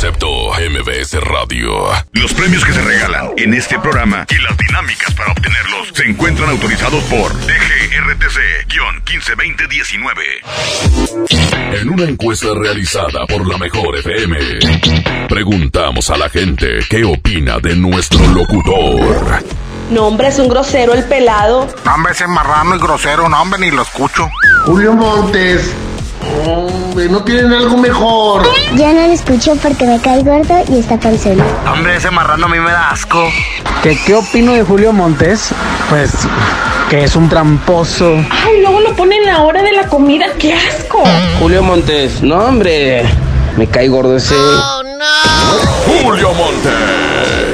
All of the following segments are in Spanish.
Concepto MBS Radio. Los premios que se regalan en este programa y las dinámicas para obtenerlos se encuentran autorizados por DGRTC-152019. En una encuesta realizada por la Mejor FM, preguntamos a la gente qué opina de nuestro locutor. No, hombre, es un grosero el pelado. No, hombre, ese marrano y grosero, no, hombre, ni lo escucho. Julio Montes. Hombre, no tienen algo mejor. Ya no lo escucho porque me cae gordo y está panzón. Hombre, ese marrano a mí me da asco. ¿Qué, ¿Qué opino de Julio Montes? Pues que es un tramposo. Ay, luego lo ponen a la hora de la comida, qué asco. Julio Montes, no hombre, me cae gordo ese. Julio Monte.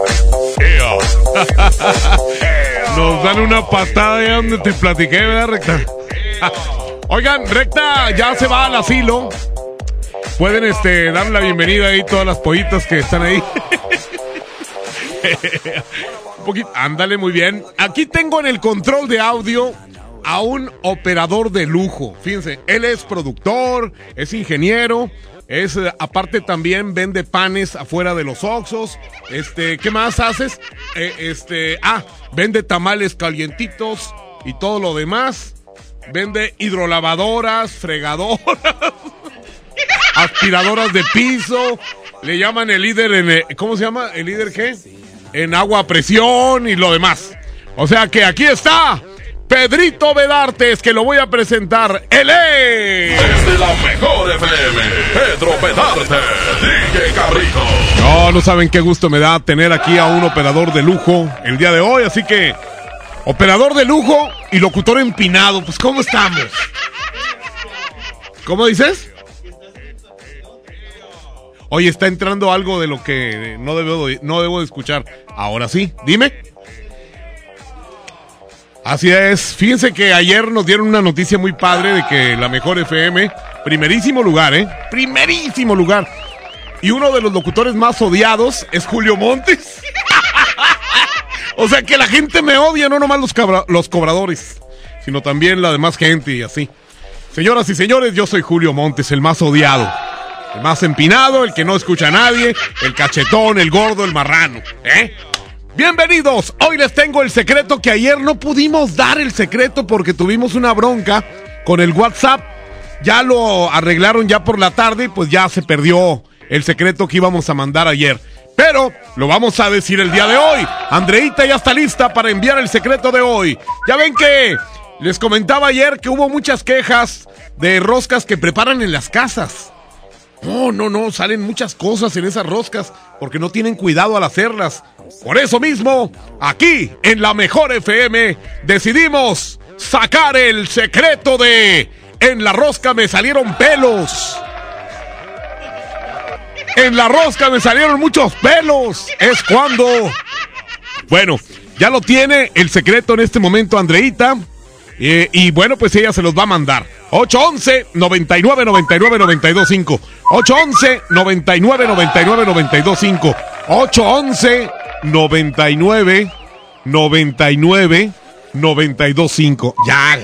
Nos dan una patada de donde te platiqué, ¿verdad, Recta? Oigan, Recta ya se va al asilo. Pueden este, darle la bienvenida ahí todas las pollitas que están ahí. ándale muy bien. Aquí tengo en el control de audio a un operador de lujo. Fíjense, él es productor, es ingeniero, es eh, aparte también vende panes afuera de los Oxos. Este, ¿qué más haces? Eh, este, ah, vende tamales calientitos y todo lo demás. Vende hidrolavadoras, fregadoras, aspiradoras de piso. Le llaman el líder en, eh, ¿cómo se llama? ¿El líder qué? En agua a presión y lo demás. O sea que aquí está Pedrito Vedartes, que lo voy a presentar. ¡Él es! Desde la mejor FM, Pedro Vedarte, DJ Cabrito. No, no saben qué gusto me da tener aquí a un operador de lujo el día de hoy, así que operador de lujo y locutor empinado, pues ¿cómo estamos? ¿Cómo dices? Oye, está entrando algo de lo que no debo, no debo de escuchar. Ahora sí, dime. Así es. Fíjense que ayer nos dieron una noticia muy padre de que la mejor FM, primerísimo lugar, ¿eh? Primerísimo lugar. Y uno de los locutores más odiados es Julio Montes. o sea que la gente me odia, no nomás los, los cobradores, sino también la demás gente y así. Señoras y señores, yo soy Julio Montes, el más odiado. El más empinado, el que no escucha a nadie, el cachetón, el gordo, el marrano. ¿Eh? Bienvenidos, hoy les tengo el secreto que ayer no pudimos dar el secreto porque tuvimos una bronca con el WhatsApp. Ya lo arreglaron ya por la tarde y pues ya se perdió el secreto que íbamos a mandar ayer. Pero lo vamos a decir el día de hoy. Andreita ya está lista para enviar el secreto de hoy. Ya ven que les comentaba ayer que hubo muchas quejas de roscas que preparan en las casas. No, no, no, salen muchas cosas en esas roscas porque no tienen cuidado al hacerlas. Por eso mismo, aquí en la mejor FM decidimos sacar el secreto de en la rosca me salieron pelos. En la rosca me salieron muchos pelos. Es cuando... Bueno, ya lo tiene el secreto en este momento Andreita. Eh, y bueno, pues ella se los va a mandar. 811 99 99 925 811 99 99 925 811 99 99 925 Ya,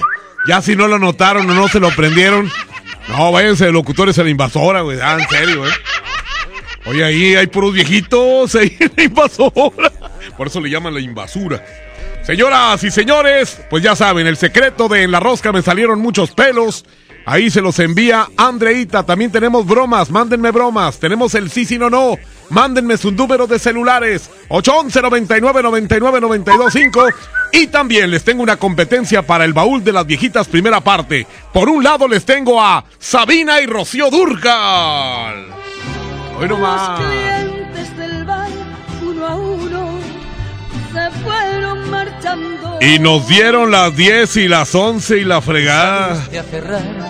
ya si no lo notaron o no se lo prendieron. No, váyanse de locutores a la invasora, güey. En serio, eh. Oye, ahí hay puros viejitos ahí en la invasora. Por eso le llaman la invasura. Señoras y señores, pues ya saben, el secreto de en la rosca me salieron muchos pelos Ahí se los envía Andreita. También tenemos bromas. Mándenme bromas. Tenemos el sí, sí, no, no. Mándenme su número de celulares. 811 99 99 925 Y también les tengo una competencia para el baúl de las viejitas primera parte. Por un lado les tengo a Sabina y Rocío Durcal. Hoy nomás. Y nos dieron las 10 y las 11 y la fregada.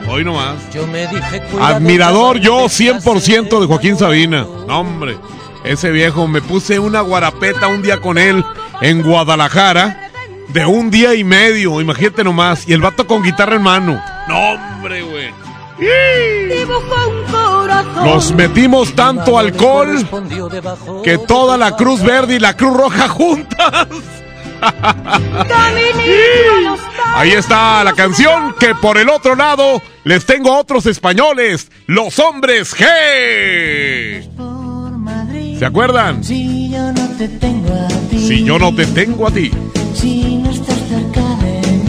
Hoy nomás. Admirador yo 100% de Joaquín Sabina. No, hombre, ese viejo, me puse una guarapeta un día con él en Guadalajara. De un día y medio, imagínate nomás. Y el vato con guitarra en mano. No, hombre, güey. Nos metimos tanto alcohol que toda la Cruz Verde y la Cruz Roja juntas. Ahí está la canción que por el otro lado les tengo a otros españoles, los hombres G. ¿Se acuerdan? Si yo no te tengo a ti. Si yo no te tengo a ti.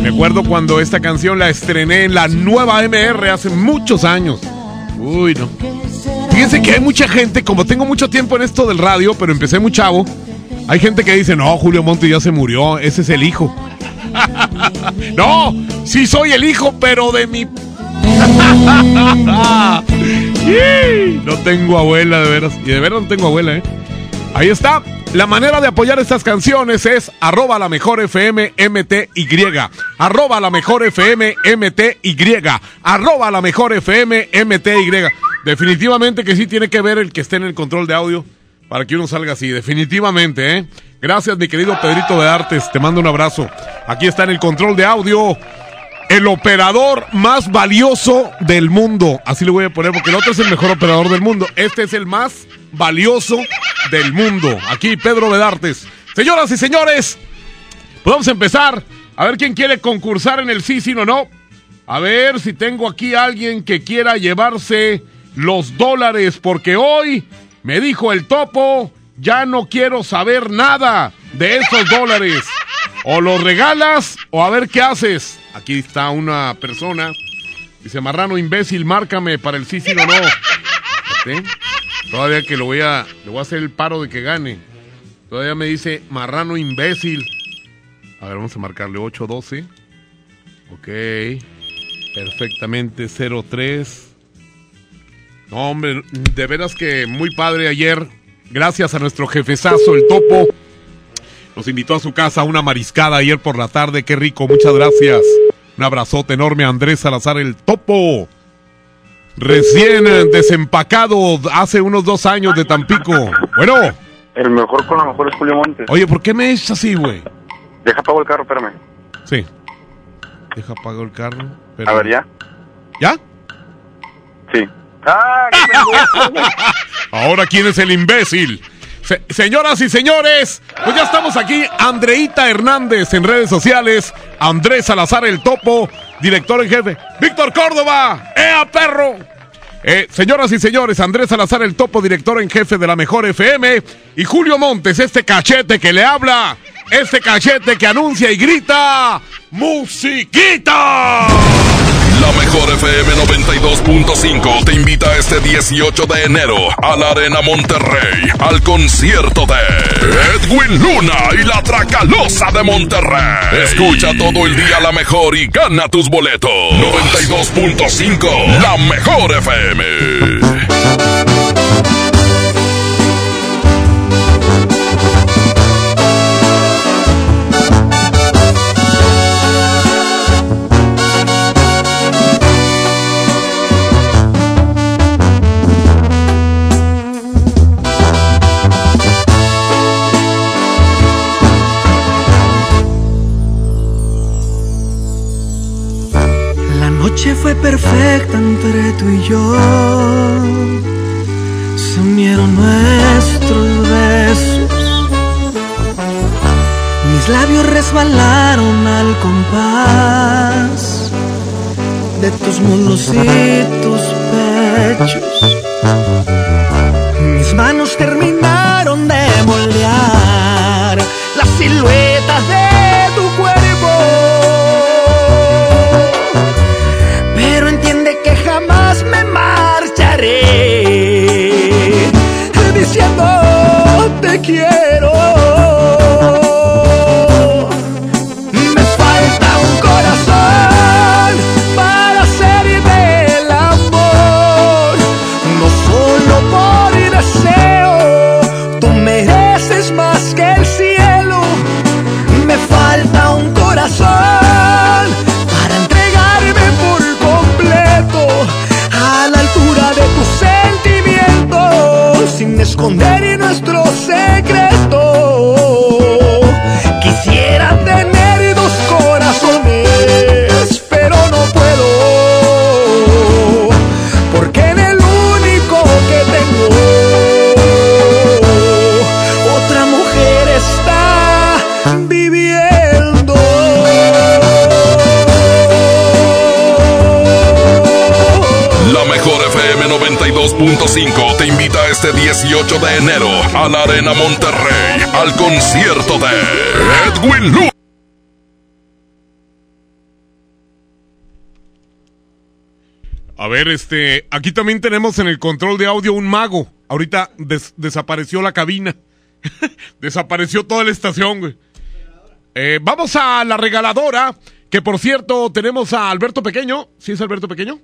Me acuerdo cuando esta canción la estrené en la nueva MR hace muchos años. Uy, no. Fíjense que hay mucha gente, como tengo mucho tiempo en esto del radio, pero empecé muy chavo, hay gente que dice, no, Julio Monte ya se murió, ese es el hijo. no, sí soy el hijo, pero de mi... no tengo abuela, de veras. Y de veras no tengo abuela, ¿eh? Ahí está. La manera de apoyar estas canciones es arroba la mejor FM MTY. Arroba la mejor FM MTY. Arroba la mejor FM MTY. Definitivamente que sí tiene que ver el que esté en el control de audio para que uno salga así, definitivamente, ¿eh? Gracias, mi querido Pedrito de Artes, te mando un abrazo. Aquí está en el control de audio el operador más valioso del mundo. Así le voy a poner, porque el otro es el mejor operador del mundo. Este es el más valioso del mundo. Aquí, Pedro de Artes. Señoras y señores, podemos empezar. A ver quién quiere concursar en el sí, sí o no. A ver si tengo aquí alguien que quiera llevarse los dólares, porque hoy me dijo el topo, ya no quiero saber nada de esos dólares. O los regalas o a ver qué haces. Aquí está una persona. Dice, marrano imbécil, márcame para el sí, sí o no. Todavía que lo voy a, le voy a hacer el paro de que gane. Todavía me dice, marrano imbécil. A ver, vamos a marcarle 812. Ok. Perfectamente 03. No, hombre, de veras que muy padre ayer. Gracias a nuestro jefezazo, el topo. Nos invitó a su casa a una mariscada ayer por la tarde. Qué rico, muchas gracias. Un abrazote enorme a Andrés Salazar, el topo. Recién desempacado hace unos dos años de Tampico. Bueno. El mejor con la mejor es Julio Montes. Oye, ¿por qué me echas así, güey? Deja apago el carro, espérame. Sí. Deja apago el carro. A ver, ¿ya? ¿Ya? Sí. Ahora, ¿quién es el imbécil? señoras y señores, pues ya estamos aquí. Andreita Hernández en redes sociales. Andrés Salazar el Topo, director en jefe. Víctor Córdoba, ¡Ea perro! Eh, señoras y señores, Andrés Salazar el Topo, director en jefe de la Mejor FM. Y Julio Montes, este cachete que le habla. Este cachete que anuncia y grita. ¡Musiquita! La mejor FM 92.5 te invita este 18 de enero a la Arena Monterrey al concierto de Edwin Luna y la Tracalosa de Monterrey. Escucha todo el día la mejor y gana tus boletos. 92.5 La mejor FM. Perfecta entre tú y yo. Se unieron nuestros besos. Mis labios resbalaron al compás de tus muslos y tus pechos. Mis manos terminaron de moldear las siluetas de esconder nuestro secreto. Mejor FM 92.5 te invita este 18 de enero a la Arena Monterrey al concierto de Edwin Luna. A ver, este, aquí también tenemos en el control de audio un mago. Ahorita des- desapareció la cabina. desapareció toda la estación, güey. Eh, vamos a la regaladora, que por cierto tenemos a Alberto Pequeño. ¿Sí es Alberto Pequeño?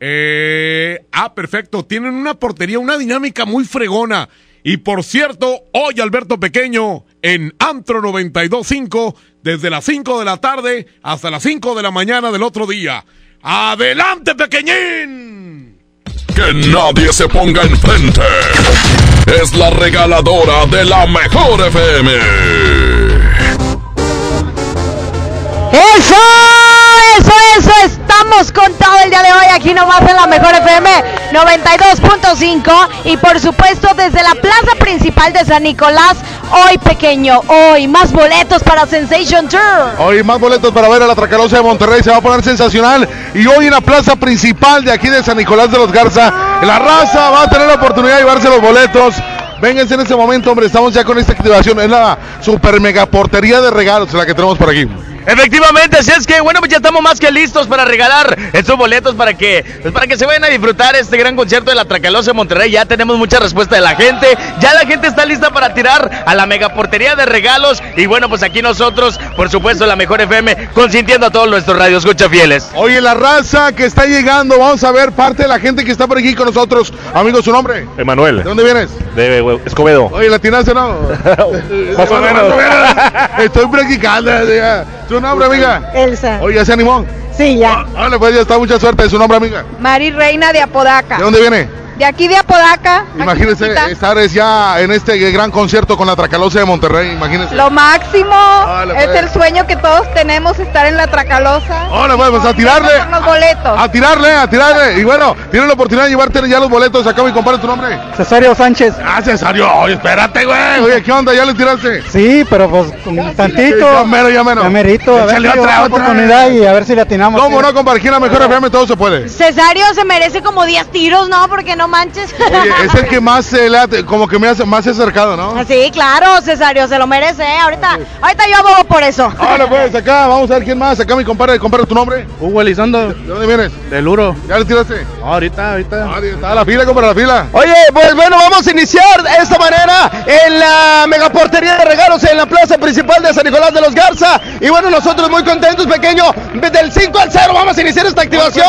Eh, ah, perfecto. Tienen una portería, una dinámica muy fregona. Y por cierto, hoy Alberto Pequeño en Antro 92.5, desde las 5 de la tarde hasta las 5 de la mañana del otro día. ¡Adelante, pequeñín! Que nadie se ponga enfrente. Es la regaladora de la mejor FM. ¡Eso! ¡Eso, eso! Estamos con todo el día de hoy aquí nomás en la Mejor FM 92.5 y por supuesto desde la plaza principal de San Nicolás, hoy pequeño, hoy más boletos para Sensation Tour. Hoy más boletos para ver a la Tracalosa de Monterrey, se va a poner sensacional. Y hoy en la plaza principal de aquí de San Nicolás de los Garza, la raza va a tener la oportunidad de llevarse los boletos. Vénganse en este momento, hombre, estamos ya con esta activación. Es la super mega portería de regalos la que tenemos por aquí. Efectivamente, así es que bueno, pues ya estamos más que listos para regalar estos boletos para que pues para que se vayan a disfrutar este gran concierto de la Tracalosa de Monterrey. Ya tenemos mucha respuesta de la gente, ya la gente está lista para tirar a la megaportería de regalos y bueno, pues aquí nosotros, por supuesto, la Mejor FM consintiendo a todos nuestros radios escucha fieles. Oye, la raza que está llegando, vamos a ver parte de la gente que está por aquí con nosotros. Amigo, ¿su nombre? Emanuel. ¿De dónde vienes? De Escobedo. Oye, ¿la tiraste no? Más o menos. Estoy practicando. ya. ¿Su nombre, amiga? Elsa. Oye, ¿ya se animó? Sí, ya. Vale, pues ya está, mucha suerte. ¿Su nombre, amiga? Mari Reina de Apodaca. ¿De dónde viene? De aquí de Apodaca. Imagínense estar es ya en este gran concierto con la Tracalosa de Monterrey. Imagínense. Lo máximo. Órale, es pues. el sueño que todos tenemos, estar en la Tracalosa. Ahora pues, a tirarle. Los boletos. A tirarle, a tirarle. Y bueno, tienes la oportunidad de llevarte ya los boletos. Acá mi compadre, tu nombre. Cesario Sánchez. Ah, Cesario. Oye, espérate, güey. Oye, ¿qué onda? ¿Ya le tiraste? Sí, pero pues con tantito. Ya mero, ya mero. Ya merito, a ver si otra, otra, oportunidad y a ver si le atinamos. ¿Cómo no, compadre? Aquí en la mejor FM todo se puede. Cesario se merece como 10 tiros, ¿no? Porque no manches. Oye, es el que más se le ha- como que me hace más se ha acercado, ¿no? Sí, claro, Cesario, se lo merece. ¿eh? Ahorita, ahorita yo abogo por eso. Ahora pues, acá, vamos a ver quién más. Acá mi compadre, compadre, tu nombre. Hugo Elizondo. ¿De dónde vienes? Del Uro. ¿Ya le tiraste? No, ahorita, ahorita. Está a la fila, compadre, a la fila. Oye, pues bueno, vamos a iniciar de esta manera en la megaportería de regalos en la plaza principal de San Nicolás de los Garza. Y bueno, nosotros muy contentos, pequeño, del 5 al 0 vamos a iniciar esta activación.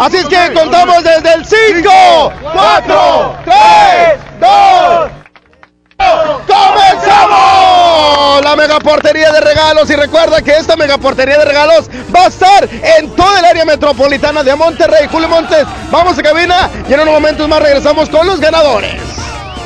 Así es que contamos desde el 5, 4, 3, 2, ¡Comenzamos! La megaportería de regalos y recuerda que esta megaportería de regalos va a estar en toda el área metropolitana de Monterrey. Julio Montes, vamos a cabina y en unos momentos más regresamos con los ganadores.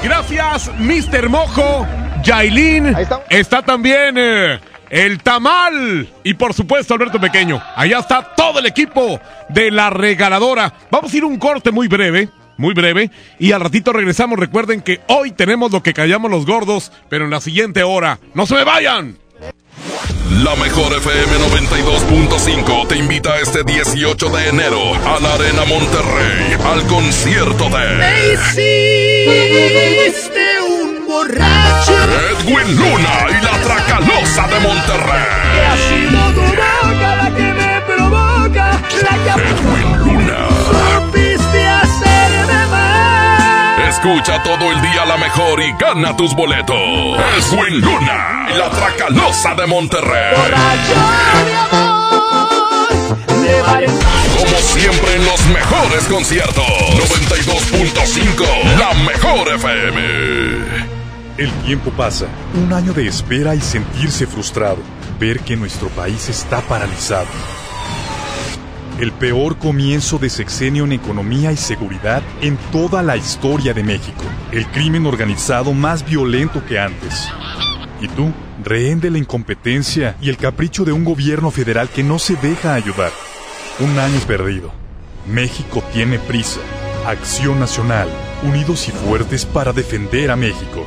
Gracias, Mr. Mojo, Yailin. Está también eh, el Tamal. Y por supuesto, Alberto Pequeño. Allá está todo el equipo de la regaladora. Vamos a ir a un corte muy breve. Muy breve. Y al ratito regresamos. Recuerden que hoy tenemos lo que callamos los gordos. Pero en la siguiente hora. ¡No se me vayan! La mejor FM 92.5 te invita este 18 de enero a la Arena Monterrey al concierto Me de hiciste un borracho. Edwin Luna y la Tracalosa de Monterrey. Que ha sido tu boca la que me provoca. La que Edwin Luna. Escucha todo el día la mejor y gana tus boletos. Edwin Luna y la Tracalosa de Monterrey. Como siempre en los mejores conciertos. 92.5, la mejor FM. El tiempo pasa, un año de espera y sentirse frustrado, ver que nuestro país está paralizado. El peor comienzo de sexenio en economía y seguridad en toda la historia de México. El crimen organizado más violento que antes. ¿Y tú? Rehén de la incompetencia y el capricho de un gobierno federal que no se deja ayudar. Un año perdido. México tiene prisa. Acción Nacional. Unidos y fuertes para defender a México.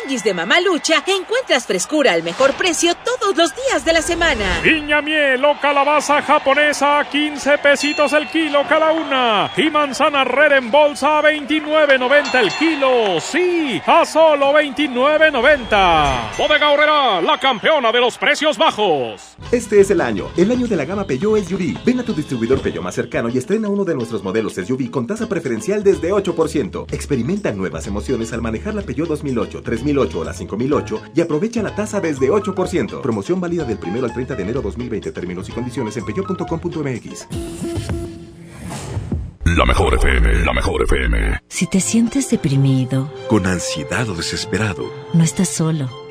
Tianguis de Mamalucha encuentras frescura al mejor precio todos los días de la semana. Piña miel o calabaza japonesa a 15 pesitos el kilo cada una. Y manzana red en bolsa a 29.90 el kilo. Sí, a solo 29.90. Bodega Horrera, la campeona de los precios bajos. Este es el año, el año de la gama Peugeot SUV. Ven a tu distribuidor Peugeot más cercano y estrena uno de nuestros modelos SUV con tasa preferencial desde 8%. Experimenta nuevas emociones al manejar la Peugeot 2008, 3008 o la 5008 y aprovecha la tasa desde 8%. Promoción válida del 1 al 30 de enero 2020. Términos y condiciones en peugeot.com.mx. La mejor FM, la mejor FM. Si te sientes deprimido, Con ansiedad o desesperado, no estás solo.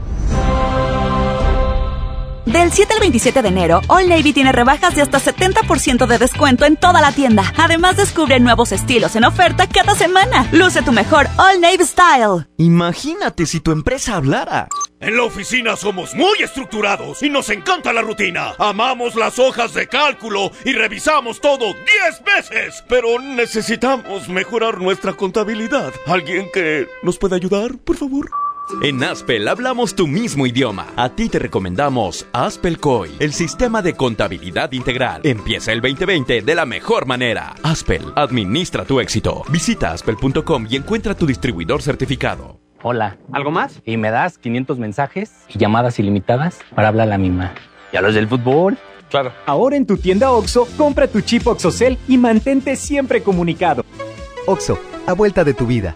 Del 7 al 27 de enero, All Navy tiene rebajas de hasta 70% de descuento en toda la tienda. Además, descubre nuevos estilos en oferta cada semana. Luce tu mejor All Navy Style. Imagínate si tu empresa hablara. En la oficina somos muy estructurados y nos encanta la rutina. Amamos las hojas de cálculo y revisamos todo 10 veces. Pero necesitamos mejorar nuestra contabilidad. ¿Alguien que nos pueda ayudar, por favor? En Aspel hablamos tu mismo idioma. A ti te recomendamos Aspel COI, el sistema de contabilidad integral. Empieza el 2020 de la mejor manera. Aspel, administra tu éxito. Visita aspel.com y encuentra tu distribuidor certificado. Hola, ¿algo más? Y me das 500 mensajes y llamadas ilimitadas para hablar a la misma. ¿Y a los del fútbol? Claro. Ahora en tu tienda OXO, compra tu chip OXOCEL y mantente siempre comunicado. OXO, a vuelta de tu vida.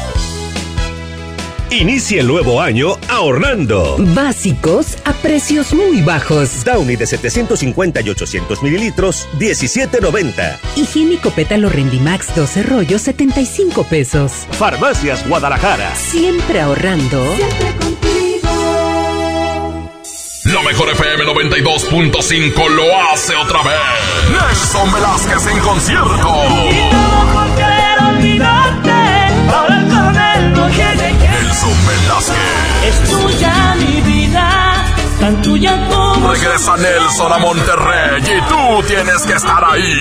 Inicia el nuevo año ahorrando. Básicos a precios muy bajos. Downy de 750 y 800 mililitros, 17.90. Higiénico pétalo Rendimax 12 rollos, 75 pesos. Farmacias Guadalajara. Siempre ahorrando. La mejor FM 92.5 lo hace otra vez. Nelson Velázquez en concierto. Nelson Velázquez. Es tuya mi vida, tan tuya como Regresa Nelson a Monterrey y tú tienes que estar ahí.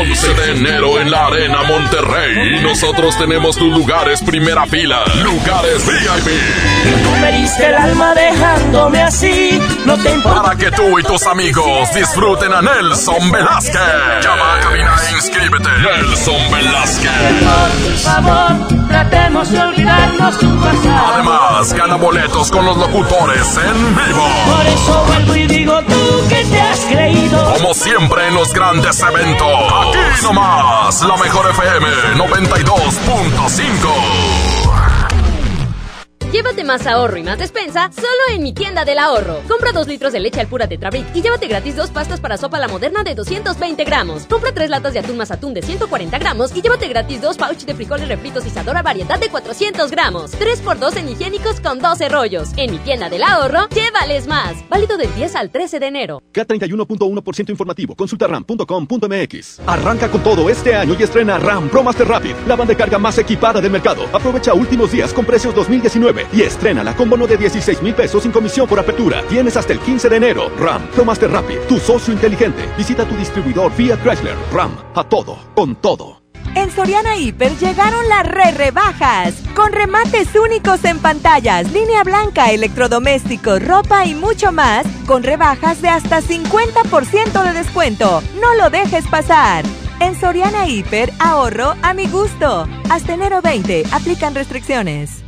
11 de enero en la Arena Monterrey. Y nosotros tenemos tus lugares primera fila. Lugares VIP. Tú me diste el alma dejándome así. No te importa. Para que tú y tus amigos disfruten a Nelson Velázquez. Llama a cabina e inscríbete. Nelson Velázquez. Por favor, tratemos de olvidarnos tu pasado. Además, gana boletos con los locutores en vivo. Por eso vuelvo y digo tú que te has creído. Como siempre en los grandes eventos. Aquí nomás, la mejor FM 92.5. Llévate más ahorro y más despensa solo en mi tienda del ahorro. Compra 2 litros de leche al pura Tetrabric y llévate gratis dos pastas para sopa la moderna de 220 gramos. Compra 3 latas de atún más atún de 140 gramos y llévate gratis dos pouch de frijoles refritos y Sadora variedad de 400 gramos. 3x2 en higiénicos con 12 rollos. En mi tienda del ahorro, llévales más. Válido del 10 al 13 de enero. K31.1% informativo. Consulta ram.com.mx. Arranca con todo este año y estrena RAM Pro Master Rapid, la banda de carga más equipada del mercado. Aprovecha últimos días con precios 2019 y estrénala con bono de 16 mil pesos sin comisión por apertura. Tienes hasta el 15 de enero. RAM, Master Rapid, tu socio inteligente. Visita tu distribuidor Fiat Chrysler. RAM, a todo, con todo. En Soriana Hiper llegaron las re rebajas, con remates únicos en pantallas, línea blanca, electrodomésticos, ropa y mucho más, con rebajas de hasta 50% de descuento. No lo dejes pasar. En Soriana Hiper, ahorro a mi gusto. Hasta enero 20, aplican restricciones.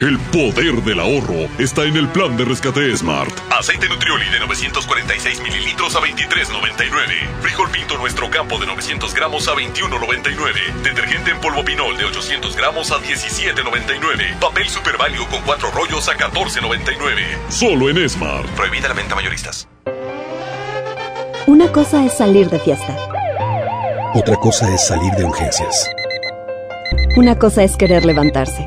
El poder del ahorro está en el plan de rescate Smart. Aceite Nutrioli de 946 mililitros a 23.99. Frijol Pinto Nuestro Campo de 900 gramos a 21.99. Detergente en polvo Pinol de 800 gramos a 17.99. Papel Super Value con cuatro rollos a 14.99. Solo en Smart. Prohibida la venta mayoristas. Una cosa es salir de fiesta. Otra cosa es salir de urgencias. Una cosa es querer levantarse.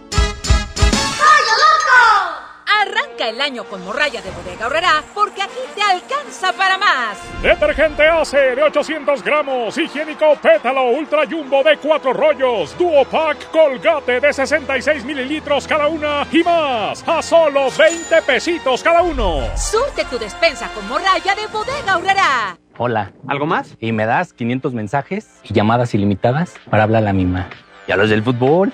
Arranca el año con morralla de bodega horrera porque aquí te alcanza para más. Detergente ACE de 800 gramos, higiénico pétalo ultra jumbo de 4 rollos, duo pack colgate de 66 mililitros cada una y más a solo 20 pesitos cada uno. Surte tu despensa con morralla de bodega horrera. Hola. ¿Algo más? Y me das 500 mensajes y llamadas ilimitadas para hablar a la misma. ¿Y a los del fútbol?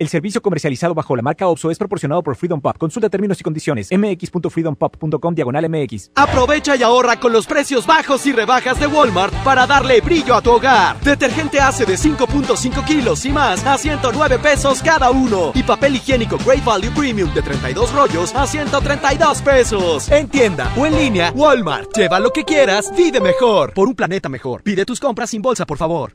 El servicio comercializado bajo la marca OPSO es proporcionado por Freedom Pop. Consulta términos y condiciones. mx.freedompop.com diagonal mx. Aprovecha y ahorra con los precios bajos y rebajas de Walmart para darle brillo a tu hogar. Detergente hace de 5.5 kilos y más a 109 pesos cada uno. Y papel higiénico Great Value Premium de 32 rollos a 132 pesos. En tienda o en línea, Walmart. Lleva lo que quieras, vive mejor. Por un planeta mejor. Pide tus compras sin bolsa, por favor.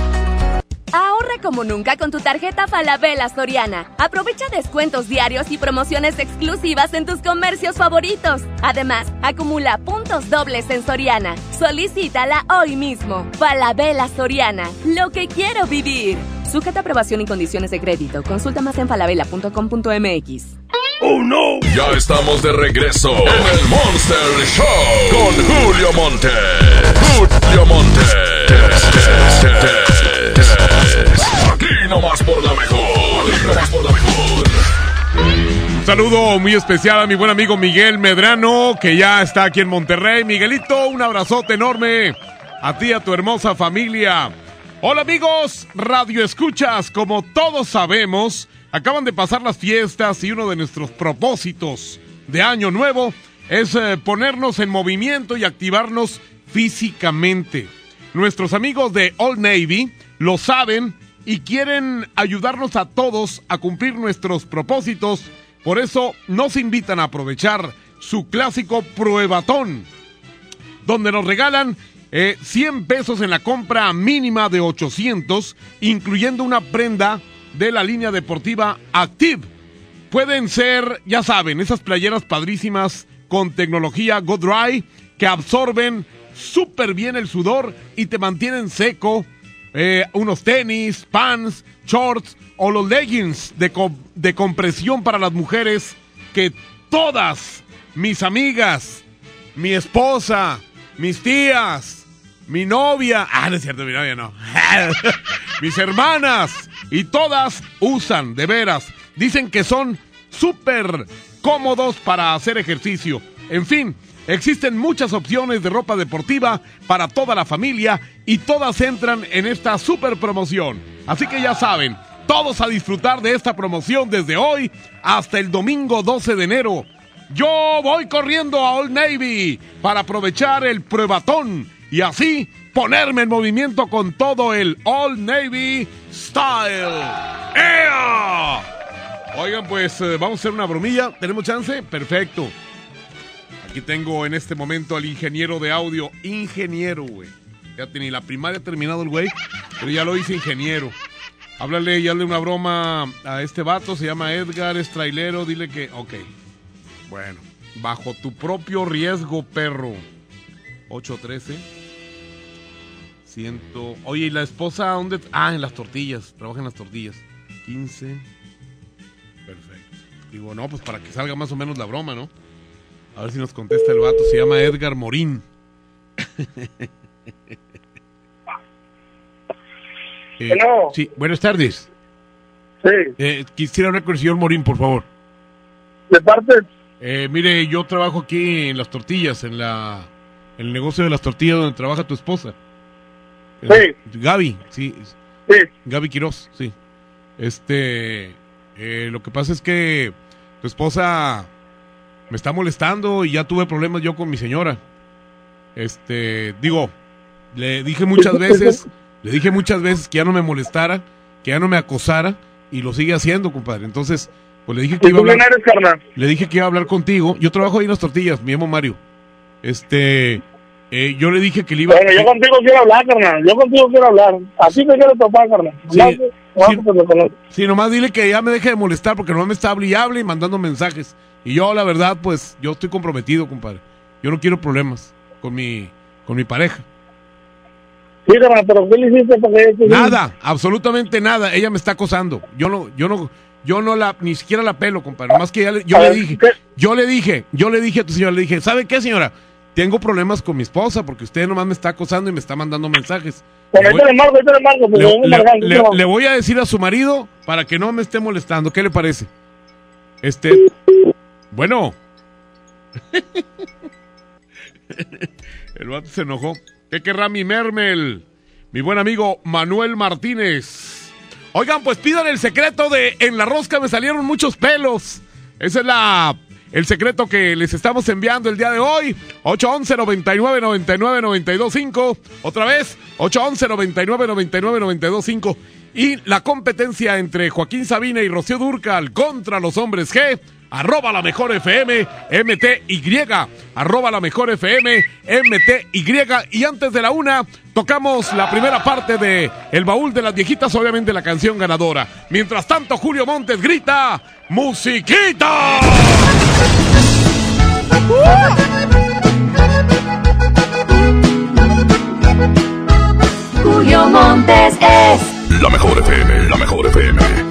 Ahorra como nunca con tu tarjeta Falabella Soriana. Aprovecha descuentos diarios y promociones exclusivas en tus comercios favoritos. Además, acumula puntos dobles en Soriana. Solicítala hoy mismo. Falabella Soriana. Lo que quiero vivir. Sujeta aprobación y condiciones de crédito. Consulta más en falabella.com.mx. ¡Oh no! Ya estamos de regreso en el Monster Show con Julio Monte. Julio Monte. Por mejor. Un saludo muy especial a mi buen amigo Miguel Medrano, que ya está aquí en Monterrey. Miguelito, un abrazote enorme a ti y a tu hermosa familia. Hola amigos, Radio Escuchas, como todos sabemos, acaban de pasar las fiestas y uno de nuestros propósitos de año nuevo es eh, ponernos en movimiento y activarnos físicamente. Nuestros amigos de Old Navy lo saben y quieren ayudarnos a todos a cumplir nuestros propósitos. Por eso nos invitan a aprovechar su clásico pruebatón, donde nos regalan eh, 100 pesos en la compra mínima de 800, incluyendo una prenda de la línea deportiva Active. Pueden ser, ya saben, esas playeras padrísimas con tecnología Go Dry que absorben súper bien el sudor y te mantienen seco. Eh, unos tenis, pants, shorts o los leggings de, de compresión para las mujeres que todas mis amigas, mi esposa, mis tías, mi novia, ah, no es cierto, mi novia no, mis hermanas y todas usan, de veras. Dicen que son súper cómodos para hacer ejercicio. En fin, existen muchas opciones de ropa deportiva para toda la familia y todas entran en esta super promoción. Así que ya saben, todos a disfrutar de esta promoción desde hoy hasta el domingo 12 de enero. Yo voy corriendo a Old Navy para aprovechar el pruebatón y así ponerme en movimiento con todo el Old Navy Style. ¡Ea! Oigan, pues eh, vamos a hacer una bromilla. ¿Tenemos chance? Perfecto. Aquí tengo en este momento al ingeniero de audio. Ingeniero, güey. Ya tenía la primaria terminado el güey, pero ya lo hice ingeniero. Háblale y hazle una broma a este vato. Se llama Edgar, es trailero. Dile que. Ok. Bueno, bajo tu propio riesgo, perro. 813. Ciento. Oye, ¿y la esposa dónde? Ah, en las tortillas. Trabaja en las tortillas. 15. Perfecto. Digo, no, pues para que salga más o menos la broma, ¿no? A ver si nos contesta el vato. Se llama Edgar Morín. Eh. Sí, buenas tardes. Sí. Eh, quisiera hablar con el señor Morín, por favor. ¿De parte? Eh, mire, yo trabajo aquí en las tortillas, en la en el negocio de las tortillas donde trabaja tu esposa. Eh, Gaby, sí. Sí. Gaby Quiroz, sí. Este, eh, lo que pasa es que tu esposa me está molestando y ya tuve problemas yo con mi señora. Este, digo, le dije muchas veces, le dije muchas veces que ya no me molestara, que ya no me acosara y lo sigue haciendo, compadre. Entonces, pues le dije que ¿Y iba a hablar. eres? Le dije que iba a hablar contigo. Yo trabajo ahí en las tortillas, me llamo Mario. Este, eh, yo le dije que le iba Bueno, yo contigo quiero hablar, carnal. Yo contigo quiero hablar. Así te quiero topar, carnal. Sí. Nomás- nomás. Sí, nomás dile que ya me deje de molestar porque no me está hable y hable y mandando mensajes. Y yo, la verdad, pues, yo estoy comprometido, compadre. Yo no quiero problemas con mi, con mi pareja. Sí, pero ¿qué le hiciste para que Nada, absolutamente nada. Ella me está acosando. Yo no, yo no, yo no la, ni siquiera la pelo, compadre. Nomás que ya le- yo A le ver, dije, yo le dije, yo le dije a tu señora, le dije, ¿sabe qué, señora? Tengo problemas con mi esposa porque usted nomás me está acosando y me está mandando mensajes. Bueno, Le voy- ahorita le marco, le marco, le, voy a decir a su marido para que no me esté molestando. ¿Qué le parece? Este. Bueno. El vato se enojó. ¿Qué querrá mi Mermel? Mi buen amigo Manuel Martínez. Oigan, pues pidan el secreto de En la rosca me salieron muchos pelos. Ese es la el secreto que les estamos enviando el día de hoy. 811 99 99 925. Otra vez, 811 99 99 925. Y la competencia entre Joaquín Sabina y Rocío Durcal contra los hombres G. Arroba la mejor FM MTY. Arroba la mejor FM MTY. Y antes de la una, tocamos la primera parte de El baúl de las viejitas, obviamente la canción ganadora. Mientras tanto, Julio Montes grita: ¡Musiquita! Julio Montes es La mejor FM, la mejor FM.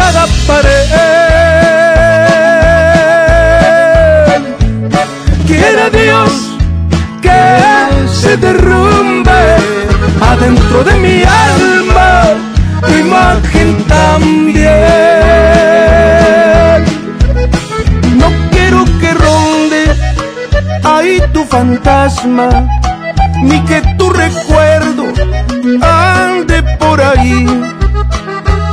cada pared. Quiera Dios que se derrumbe adentro de mi alma tu imagen también. No quiero que ronde ahí tu fantasma, ni que tu recuerdo ande por ahí.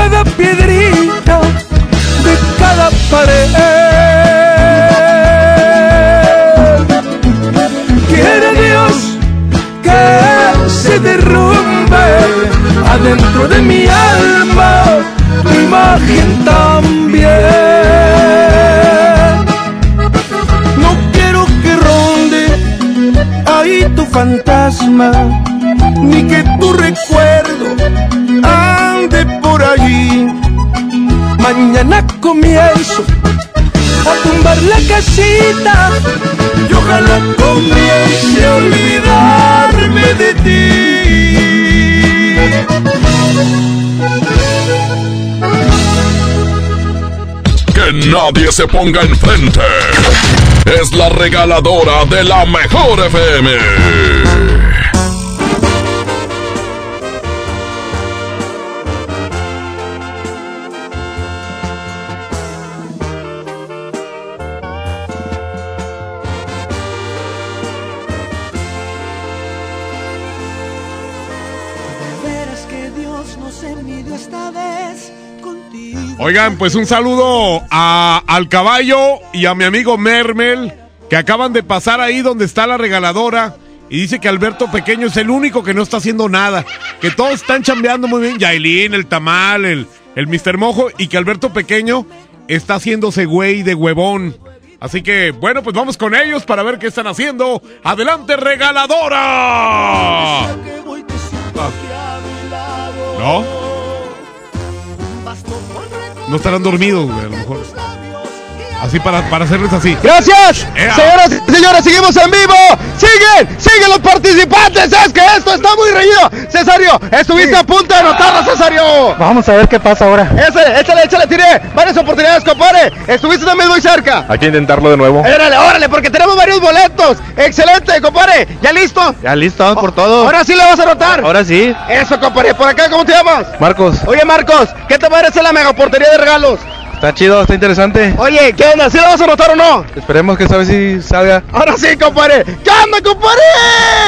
cada piedrita de cada pared. Quiere Dios que se derrumbe adentro de mi alma tu imagen también. No quiero que ronde ahí tu fantasma, ni que tu recuerdo ande por allí. Mañana comienzo a tumbar la casita y ojalá comience a olvidarme de Que nadie se ponga enfrente. Es la regaladora de la mejor FM. Oigan, pues un saludo a, al caballo y a mi amigo Mermel, que acaban de pasar ahí donde está la regaladora. Y dice que Alberto Pequeño es el único que no está haciendo nada. Que todos están chambeando muy bien. Yailin, el tamal, el, el Mr. Mojo. Y que Alberto Pequeño está haciéndose güey de huevón. Así que, bueno, pues vamos con ellos para ver qué están haciendo. ¡Adelante, regaladora! ¿No? No estarán dormidos, güey, a lo mejor. Así para, para hacerles así. Gracias, Ea. señoras y señores, seguimos en vivo. Siguen, siguen los participantes. Es que esto está muy reñido. Cesario, estuviste a punto de anotarla, Cesario. Vamos a ver qué pasa ahora. Ese, échale, échale, tiré. Varias oportunidades, compadre. Estuviste también muy cerca. Hay que intentarlo de nuevo. Órale, órale, porque tenemos varios boletos. Excelente, compadre. ¿Ya listo? Ya listo, vamos por todo. Ahora sí le vas a anotar. Ahora sí. Eso, compadre. Por acá, ¿cómo te llamas? Marcos, Oye, Marcos, ¿qué te parece la megaportería de regalos? Está chido, está interesante. Oye, ¿qué onda? ¿Sí la vas a anotar o no? Esperemos que esta vez sí salga. Ahora sí, compadre. ¿Qué onda, compadre?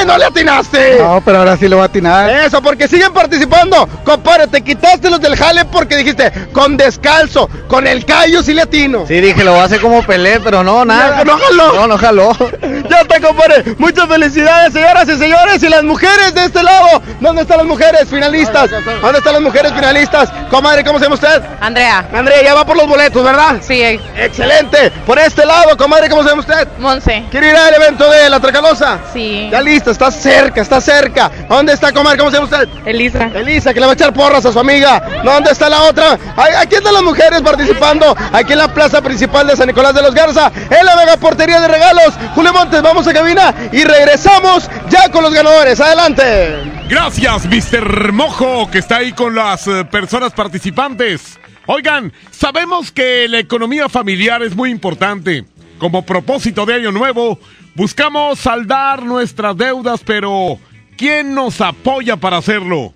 No le atinaste. No, pero ahora sí lo va a atinar. Eso, porque siguen participando. Compadre, te quitaste los del jale porque dijiste con descalzo, con el callo sí le atino. Sí, dije, lo va a hacer como Pelé, pero no, nada. Ya, no jaló. No, no jaló. Ya está, compadre. Muchas felicidades, señoras y señores. Y las mujeres de este lado. ¿Dónde están las mujeres finalistas? ¿Dónde están las mujeres finalistas? Comadre, ¿cómo se llama usted? Andrea. Andrea, ya va por los boletos, ¿verdad? Sí. Excelente. Por este lado, comadre, ¿cómo se llama usted? Monse. ¿Quiere ir al evento de la Tracalosa? Sí. Ya listo, está cerca, está cerca. ¿Dónde está, comadre? ¿Cómo se llama usted? Elisa. Elisa, que le va a echar porras a su amiga. ¿Dónde está la otra? Aquí están las mujeres participando. Aquí en la plaza principal de San Nicolás de los Garza. En la mega portería de regalos. Julio Montes, vamos a cabina y regresamos ya con los ganadores. Adelante. Gracias, Mr. Mojo, que está ahí con las eh, personas participantes. Oigan, sabemos que la economía familiar es muy importante. Como propósito de Año Nuevo, buscamos saldar nuestras deudas, pero ¿quién nos apoya para hacerlo?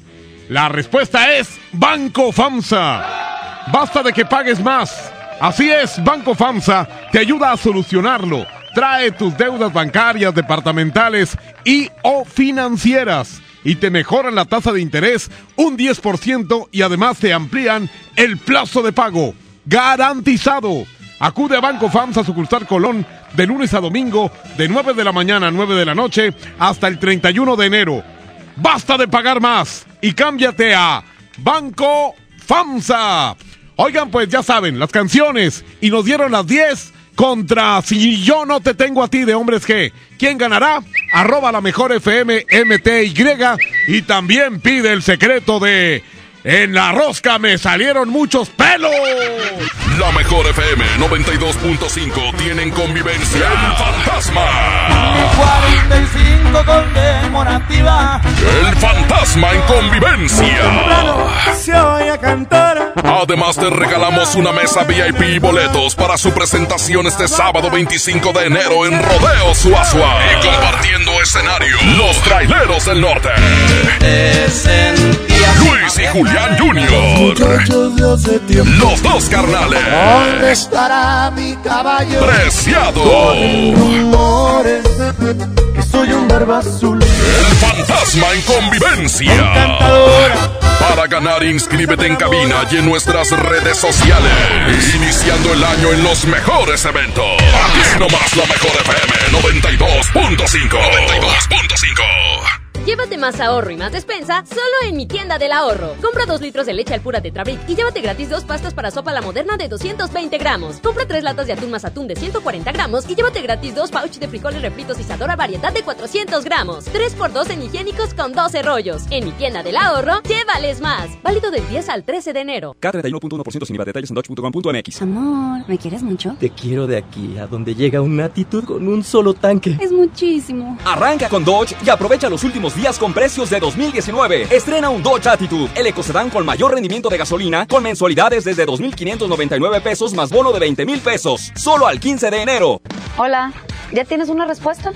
La respuesta es Banco FAMSA. Basta de que pagues más. Así es, Banco FAMSA te ayuda a solucionarlo. Trae tus deudas bancarias, departamentales y o financieras y te mejoran la tasa de interés un 10% y además te amplían el plazo de pago. Garantizado. Acude a Banco FAMSA sucursal Colón de lunes a domingo de 9 de la mañana a 9 de la noche hasta el 31 de enero. Basta de pagar más y cámbiate a Banco FAMSA. Oigan, pues ya saben, las canciones y nos dieron las 10 contra Si yo no te tengo a ti de Hombres G. ¿Quién ganará? Arroba la mejor FM MTY y también pide el secreto de En la rosca me salieron muchos pelos. La mejor FM 92.5 tienen convivencia El Fantasma. 45 conmemorativa. El Fantasma en convivencia. Se oye cantar. Además te regalamos una mesa VIP y boletos para su presentación este sábado 25 de enero en Rodeo Suazua. Y compartiendo escenario, los traileros del norte. Luis y Julián Jr. Los dos carnales. ¿Dónde estará mi caballo? Preciado. Rumores que soy un barba azul. El fantasma en convivencia. Para ganar, inscríbete en cabina y en nuestras redes sociales. Iniciando el año en los mejores eventos. Aquí nomás la mejor FM 92.5. 92.5. Llévate más ahorro y más despensa solo en mi tienda del ahorro. Compra 2 litros de leche al pura Tetrabric y llévate gratis dos pastas para sopa la moderna de 220 gramos. Compra 3 latas de atún más atún de 140 gramos y llévate gratis dos pouch de frijoles refritos y Isadora variedad de 400 gramos. 3x2 en higiénicos con 12 rollos. En mi tienda del ahorro, llévales más. Válido del 10 al 13 de enero. K31.1% sin IVA. Detalles en dodge.com.mx. Amor, ¿me quieres mucho? Te quiero de aquí a donde llega una actitud con un solo tanque. Es muchísimo. Arranca con Dodge y aprovecha los últimos días con precios de 2019. Estrena un Dodge Attitude, el ecocedán con mayor rendimiento de gasolina, con mensualidades desde 2.599 pesos más bono de 20 mil pesos. Solo al 15 de enero. Hola, ¿ya tienes una respuesta?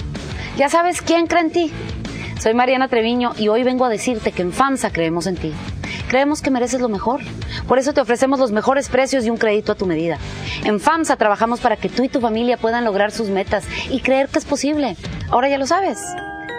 ¿Ya sabes quién cree en ti? Soy Mariana Treviño y hoy vengo a decirte que en FAMSA creemos en ti. Creemos que mereces lo mejor. Por eso te ofrecemos los mejores precios y un crédito a tu medida. En FAMSA trabajamos para que tú y tu familia puedan lograr sus metas y creer que es posible. Ahora ya lo sabes.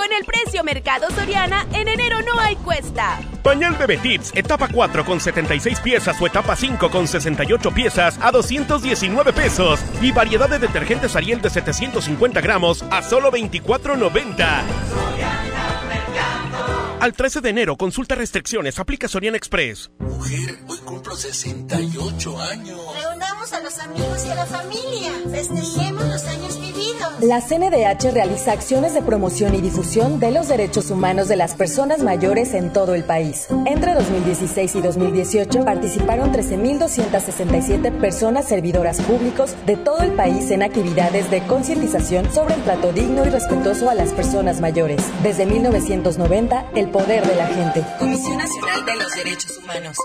Con el precio Mercado Soriana, en enero no hay cuesta. Pañal Bebé Tips, etapa 4 con 76 piezas o etapa 5 con 68 piezas a 219 pesos. Y variedad de detergentes Ariel de 750 gramos a solo 24.90. Al 13 de enero, consulta restricciones, aplica Soriana Express. Mujer, hoy cumplo 68 años. Reunamos a los amigos y a la familia. Festejemos los años vividos. La CNDH realiza acciones de promoción y difusión de los derechos humanos de las personas mayores en todo el país. Entre 2016 y 2018 participaron 13.267 personas servidoras públicos de todo el país en actividades de concientización sobre el trato digno y respetuoso a las personas mayores. Desde 1990, el poder de la gente. Comisión Nacional de los Derechos Humanos.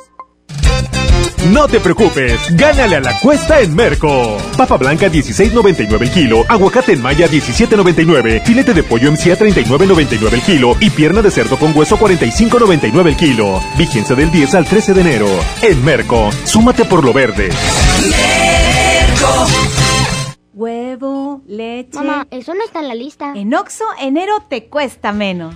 No te preocupes, gánale a la cuesta en Merco. Papa blanca 16.99 el kilo, aguacate en maya 17.99, filete de pollo MCA 39.99 el kilo y pierna de cerdo con hueso 45.99 el kilo. Vigencia del 10 al 13 de enero. En Merco, súmate por lo verde. Huevo, leche. Mamá, eso no está en la lista. En Oxo, enero te cuesta menos.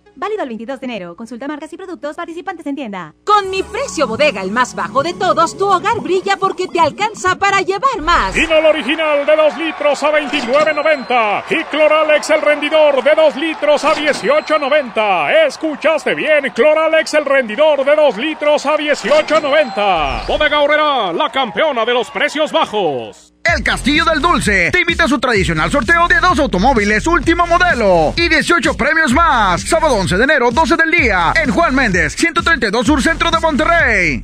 Válido el 22 de enero. Consulta marcas y productos participantes en tienda. Con mi precio bodega, el más bajo de todos, tu hogar brilla porque te alcanza para llevar más. Dinol original de 2 litros a 29.90 y Cloralex el rendidor de 2 litros a 18.90. Escuchaste bien, Cloralex el rendidor de 2 litros a 18.90. Bodega Horrera, la campeona de los precios bajos. El Castillo del Dulce te invita a su tradicional sorteo de dos automóviles último modelo y 18 premios más. Sábado 11 de enero, 12 del día, en Juan Méndez, 132 Sur Centro de Monterrey.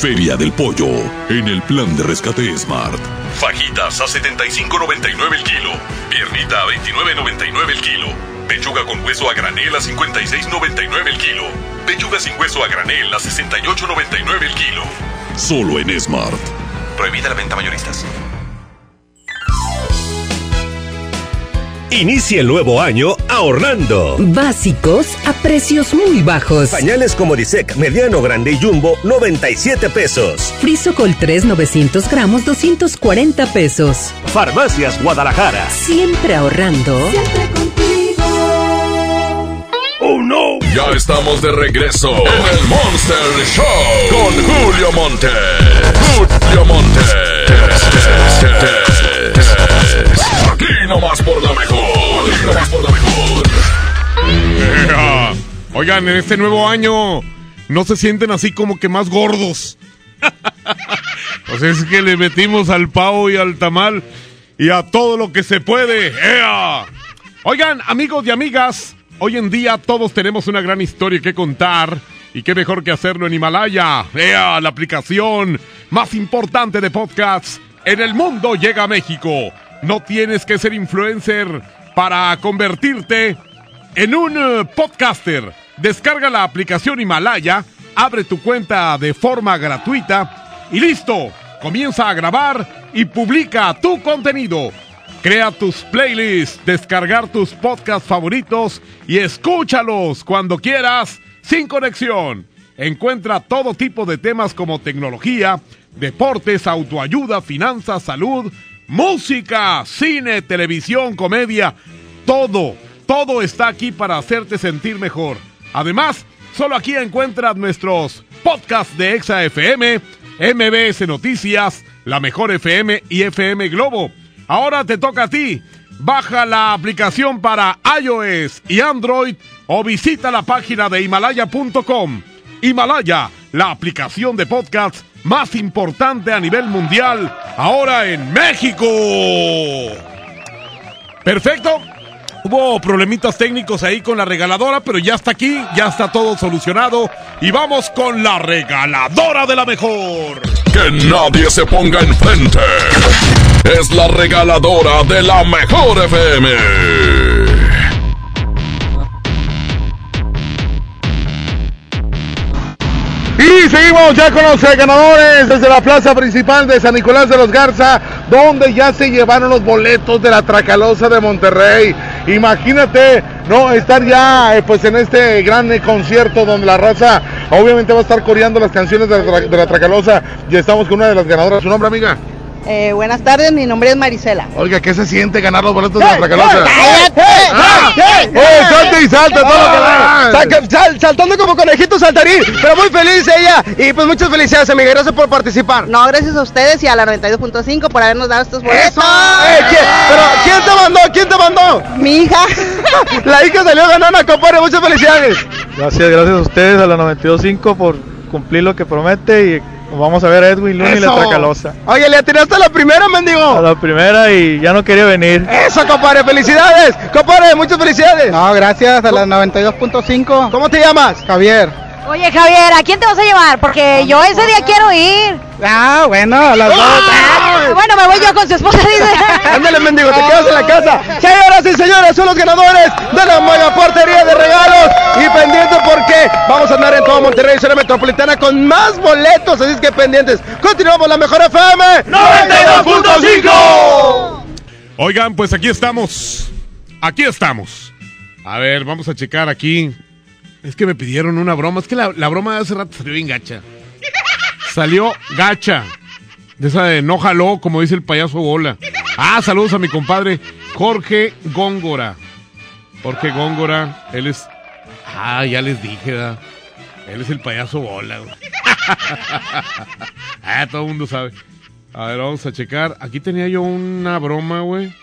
Feria del Pollo, en el plan de rescate Smart. Fajitas a 75.99 el kilo. Piernita a 29.99 el kilo. Pechuga con hueso a granel a 56.99 el kilo. Pechuga sin hueso a granel a 68.99 el kilo. Solo en Smart. Prohibida la venta mayoristas. Inicia el nuevo año ahorrando. Básicos a precios muy bajos. Pañales como Disec, mediano, grande y jumbo, 97 pesos. Frisocol 3 900 gramos, 240 pesos. Farmacias Guadalajara. Siempre ahorrando. ¡Oh, no! Ya estamos de regreso en el Monster Show con Julio Monte. Julio Monte. Aquí nomás por la mejor. Aquí nomás por la mejor. Oigan, en este nuevo año no se sienten así como que más gordos. Pues es que le metimos al pavo y al tamal y a todo lo que se puede. Oigan, amigos y amigas, hoy en día todos tenemos una gran historia que contar. Y qué mejor que hacerlo en Himalaya. ¡Ea! La aplicación más importante de podcasts en el mundo llega a México. No tienes que ser influencer para convertirte en un eh, podcaster. Descarga la aplicación Himalaya, abre tu cuenta de forma gratuita y listo. Comienza a grabar y publica tu contenido. Crea tus playlists, descargar tus podcasts favoritos y escúchalos cuando quieras, sin conexión. Encuentra todo tipo de temas como tecnología, deportes, autoayuda, finanzas, salud, música, cine, televisión, comedia, todo, todo está aquí para hacerte sentir mejor. Además, solo aquí encuentras nuestros podcasts de Exa FM, MBS Noticias, La Mejor FM y FM Globo. Ahora te toca a ti. Baja la aplicación para iOS y Android o visita la página de himalaya.com. Himalaya, la aplicación de podcasts más importante a nivel mundial, ahora en México. Perfecto. Hubo problemitas técnicos ahí con la regaladora, pero ya está aquí, ya está todo solucionado. Y vamos con la regaladora de la mejor. Que nadie se ponga enfrente. Es la regaladora de la mejor FM. Y seguimos ya con los eh, ganadores desde la plaza principal de San Nicolás de los Garza, donde ya se llevaron los boletos de la Tracalosa de Monterrey. Imagínate, no, estar ya eh, pues en este gran eh, concierto donde la raza obviamente va a estar coreando las canciones de la, tra- de la Tracalosa. Y estamos con una de las ganadoras. ¿Su nombre, amiga? Eh, buenas tardes, mi nombre es Marisela. Oiga, ¿qué se siente ganar los boletos de la Tracalosa? ¡Cállate! ¡Ah! ¡Eh, salte y salta todo lo que da! Sal- saltando como conejito saltarín, pero muy feliz ella. Y pues muchas felicidades, amiga. Gracias por participar. No, gracias a ustedes y a la 92.5 por habernos dado estos boletos. Eh, ¿quién- pero ¿quién te mandó? ¿Quién te mandó? Mi hija. La hija salió ganona, compadre. Muchas felicidades. Gracias, gracias a ustedes, a la 92.5 por cumplir lo que promete y vamos a ver a Edwin Luna y la. Tracalosa. Oye, le atinaste a la primera, A mendigo. la primera y ya no quería venir. Eso, compadre. Felicidades. Compadre, muchas felicidades. No, gracias a la 92.5. ¿Cómo te llamas? Javier. Oye, Javier, ¿a quién te vas a llevar? Porque yo ese día quiero ir. Ah, bueno, a las Ah, bueno, me voy yo con su esposa, dice. Ándale, mendigo, te quedas en la casa. Señoras y señores, son los ganadores de la mega portería de regalos. Y pendientes porque vamos a andar en todo Monterrey, zona metropolitana, con más boletos. Así es que pendientes. Continuamos la mejor FM 92.5. Oigan, pues aquí estamos. Aquí estamos. A ver, vamos a checar aquí. Es que me pidieron una broma. Es que la, la broma de hace rato salió bien gacha. Salió gacha. De esa de no jaló, como dice el payaso Bola. Ah, saludos a mi compadre Jorge Góngora. Jorge Góngora, él es. Ah, ya les dije, ¿verdad? Él es el payaso Bola. ah, todo el mundo sabe. A ver, vamos a checar. Aquí tenía yo una broma, güey.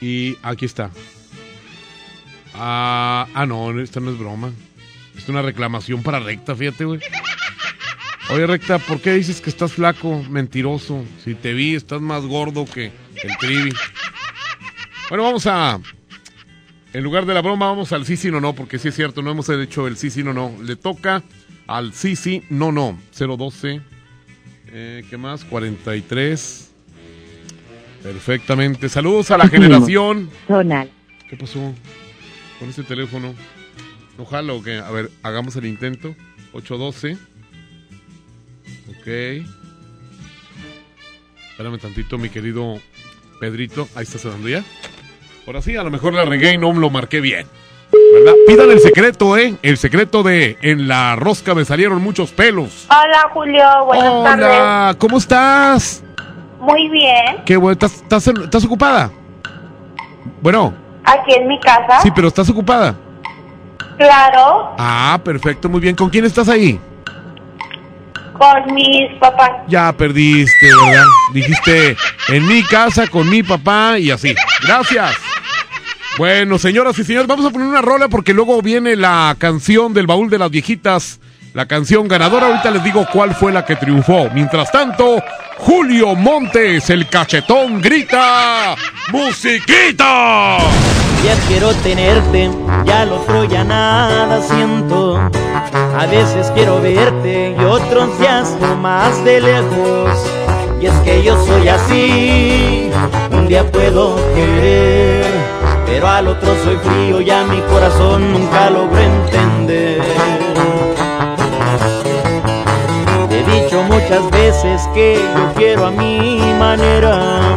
Y aquí está. Ah, ah, no, esta no es broma. Es una reclamación para recta, fíjate, güey. Oye, recta, ¿por qué dices que estás flaco? Mentiroso. Si te vi, estás más gordo que el trivi. Bueno, vamos a. En lugar de la broma, vamos al sí, sí, no, no, porque sí es cierto, no hemos hecho el sí, sí, no, no. Le toca al sí, sí, no, no. 012. Eh, ¿Qué más? 43. Perfectamente. Saludos a la generación. Zonal. ¿Qué pasó con ese teléfono? ¿No jala o qué? A ver, hagamos el intento. 812. Ok. Espérame tantito, mi querido Pedrito. Ahí está sonando ya. Ahora sí, a lo mejor la regué y no lo marqué bien. ¿Verdad? Pidan el secreto, ¿eh? El secreto de en la rosca me salieron muchos pelos. Hola Julio, buenas tardes. Hola, ¿cómo estás? Muy bien. Qué bueno, ¿estás, estás, en- estás ocupada? Bueno, Aquí en mi casa. sí, pero estás ocupada. Claro, Ah, perfecto, muy bien. ¿Con quién estás ahí? con mis papás. Ya perdiste, ¿verdad? Dijiste en mi casa con mi papá y así. Gracias. Bueno, señoras y señores, vamos a poner una rola porque luego viene la canción del baúl de las viejitas. La canción ganadora, ahorita les digo cuál fue la que triunfó. Mientras tanto, Julio Montes, el cachetón, grita ¡Musiquita! Ya quiero tenerte, ya al otro ya nada siento. A veces quiero verte y otros días más de lejos. Y es que yo soy así, un día puedo querer, pero al otro soy frío, ya mi corazón nunca logró entender. Te he dicho muchas veces que yo quiero a mi manera.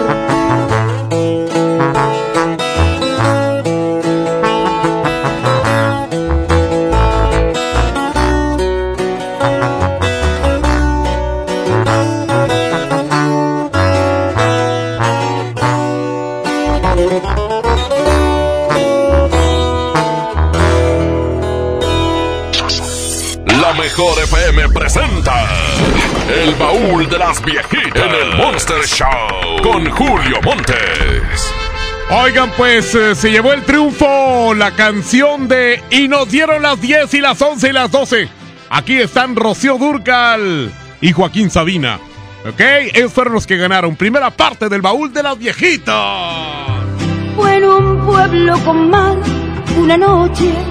Mejor FM presenta El baúl de las viejitas en el Monster Show con Julio Montes. Oigan, pues eh, se llevó el triunfo la canción de Y nos dieron las 10 y las 11 y las 12. Aquí están Rocío Durcal y Joaquín Sabina. ¿Ok? Ellos fueron los que ganaron. Primera parte del baúl de las viejitas. Fue en un pueblo con mar una noche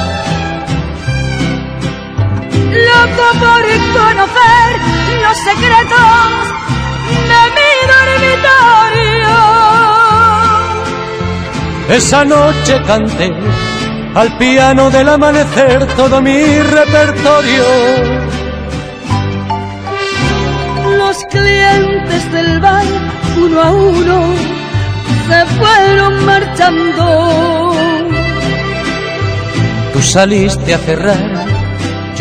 Loco por conocer los secretos de mi dormitorio. Esa noche canté al piano del amanecer todo mi repertorio. Los clientes del bar, uno a uno, se fueron marchando. Tú saliste a cerrar,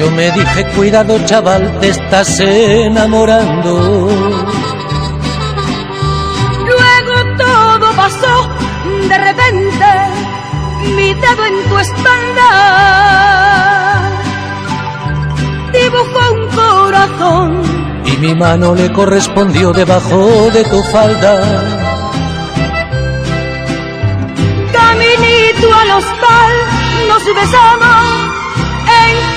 yo me dije cuidado chaval, te estás enamorando. Luego todo pasó de repente, mi dedo en tu espalda dibujó un corazón Y mi mano le correspondió debajo de tu falda. Caminito al hostal nos besamos en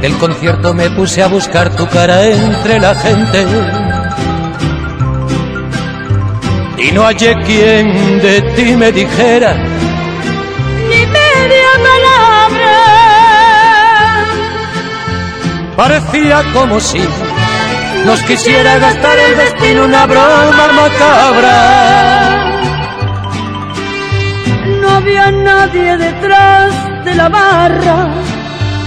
del concierto me puse a buscar tu cara entre la gente. Y no hallé quien de ti me dijera Ni media palabra. Parecía como si nos quisiera gastar el destino una broma macabra. No había nadie detrás de la barra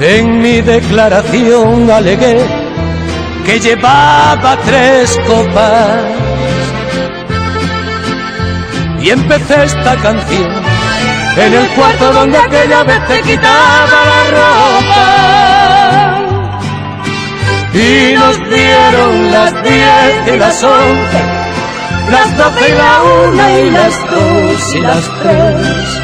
En mi declaración alegué que llevaba tres copas. Y empecé esta canción en el cuarto donde aquella vez te quitaba la ropa. Y nos dieron las diez y las once las doce y la una y las dos y las tres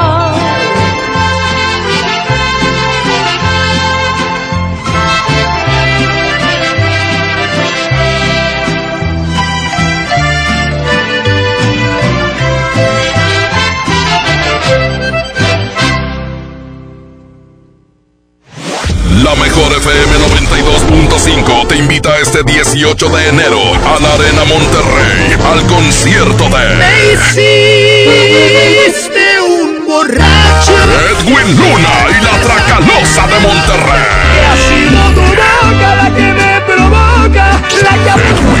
90.5 te invita este 18 de enero a la Arena Monterrey al concierto de Me hiciste un borracho. Edwin Luna y la Tracalosa de Monterrey. Ha sido tu boca la que me provoca, la que Edwin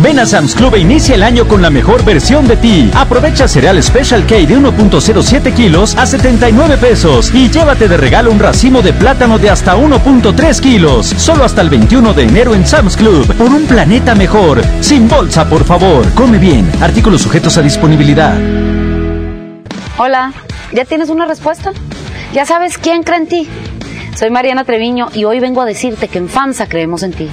Ven a Sam's Club e inicia el año con la mejor versión de ti. Aprovecha cereal Special K de 1.07 kilos a 79 pesos y llévate de regalo un racimo de plátano de hasta 1.3 kilos. Solo hasta el 21 de enero en Sam's Club. Por un planeta mejor. Sin bolsa, por favor. Come bien. Artículos sujetos a disponibilidad. Hola, ¿ya tienes una respuesta? ¿Ya sabes quién cree en ti? Soy Mariana Treviño y hoy vengo a decirte que en FAMSA creemos en ti.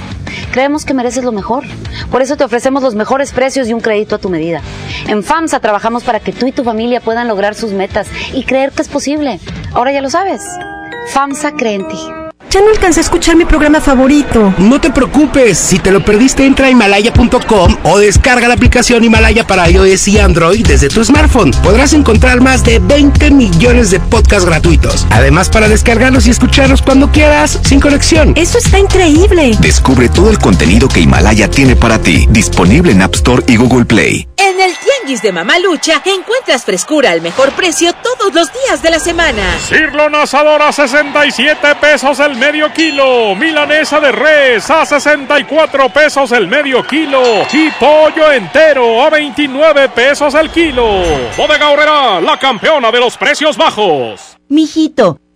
Creemos que mereces lo mejor. Por eso te ofrecemos los mejores precios y un crédito a tu medida. En FAMSA trabajamos para que tú y tu familia puedan lograr sus metas y creer que es posible. Ahora ya lo sabes. FAMSA cree en ti. Ya no alcancé a escuchar mi programa favorito. No te preocupes, si te lo perdiste entra a himalaya.com o descarga la aplicación Himalaya para iOS y Android desde tu smartphone. Podrás encontrar más de 20 millones de podcasts gratuitos. Además para descargarlos y escucharlos cuando quieras, sin conexión. Eso está increíble. Descubre todo el contenido que Himalaya tiene para ti, disponible en App Store y Google Play. En el Tianguis de Mamalucha encuentras frescura al mejor precio todos los días de la semana. Cirlon asador a 67 pesos el medio kilo. Milanesa de res a 64 pesos el medio kilo. Y pollo entero a 29 pesos el kilo. Bodega Horrera, la campeona de los precios bajos. Mijito,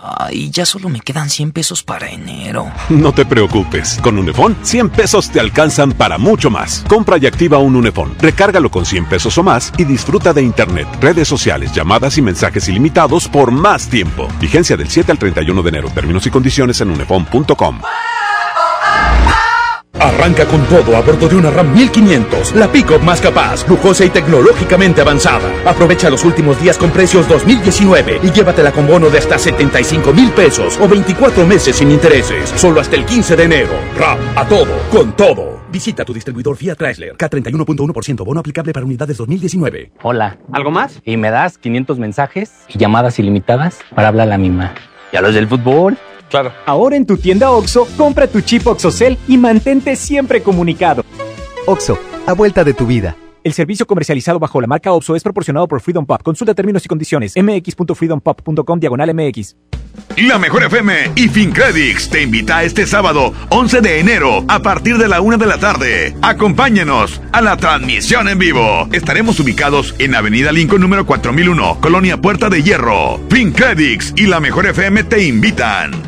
Ay, ya solo me quedan 100 pesos para enero. No te preocupes, con Unifón 100 pesos te alcanzan para mucho más. Compra y activa un Unifón, recárgalo con 100 pesos o más y disfruta de internet, redes sociales, llamadas y mensajes ilimitados por más tiempo. Vigencia del 7 al 31 de enero. Términos y condiciones en unifón.com. Arranca con todo a bordo de una RAM 1500, la pick-up más capaz, lujosa y tecnológicamente avanzada. Aprovecha los últimos días con precios 2019 y llévatela con bono de hasta 75 mil pesos o 24 meses sin intereses, solo hasta el 15 de enero. RAM, a todo, con todo. Visita tu distribuidor Fiat Chrysler, K31.1% bono aplicable para unidades 2019. Hola. ¿Algo más? Y me das 500 mensajes y llamadas ilimitadas para hablar a la misma. ¿Y a los del fútbol? Claro. Ahora en tu tienda OXO, compra tu chip OXOCEL y mantente siempre comunicado. OXO, a vuelta de tu vida. El servicio comercializado bajo la marca OXO es proporcionado por Freedom Pop. Consulta términos y condiciones. mx.freedompop.com diagonal mx. La Mejor FM y FinCredits te invita este sábado 11 de enero a partir de la una de la tarde. Acompáñanos a la transmisión en vivo. Estaremos ubicados en Avenida Lincoln número 4001, Colonia Puerta de Hierro. FinCredits y La Mejor FM te invitan.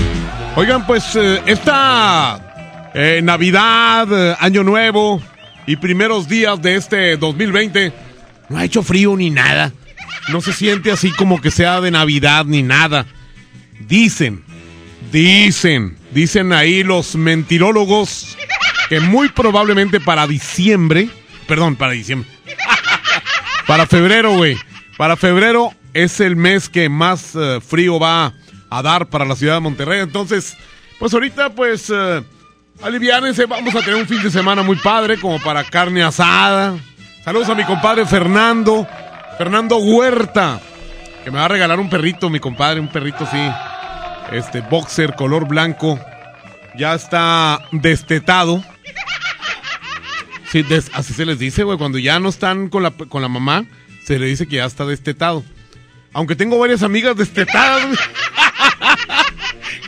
Oigan, pues eh, esta eh, Navidad, Año Nuevo y primeros días de este 2020, no ha hecho frío ni nada. No se siente así como que sea de Navidad ni nada. Dicen, dicen, dicen ahí los mentirólogos que muy probablemente para diciembre, perdón, para diciembre, para febrero, güey, para febrero es el mes que más eh, frío va a dar para la ciudad de Monterrey. Entonces, pues ahorita, pues, uh, aliviánense, vamos a tener un fin de semana muy padre, como para carne asada. Saludos a mi compadre Fernando, Fernando Huerta, que me va a regalar un perrito, mi compadre, un perrito, sí. Este boxer color blanco. Ya está destetado. Sí, así se les dice, güey. Cuando ya no están con la, con la mamá, se le dice que ya está destetado. Aunque tengo varias amigas destetadas, que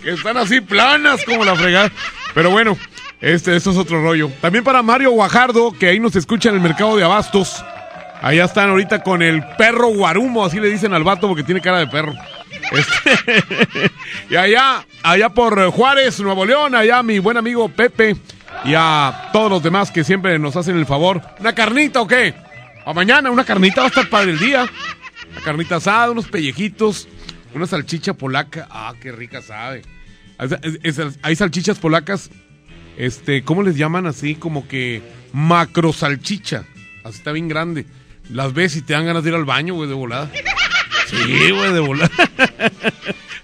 están así planas como la fregada. Pero bueno, este, esto es otro rollo. También para Mario Guajardo, que ahí nos escucha en el mercado de Abastos. Allá están ahorita con el perro guarumo, así le dicen al vato porque tiene cara de perro. Este, y allá, allá por Juárez, Nuevo León, allá mi buen amigo Pepe y a todos los demás que siempre nos hacen el favor. ¿Una carnita o qué? A mañana, una carnita va a estar padre el día. La carnita asada, unos pellejitos, una salchicha polaca. Ah, qué rica sabe. Hay salchichas polacas, este, ¿cómo les llaman así? Como que macro salchicha. Así está bien grande. Las ves y te dan ganas de ir al baño, güey, de volada. Sí, güey, de volada.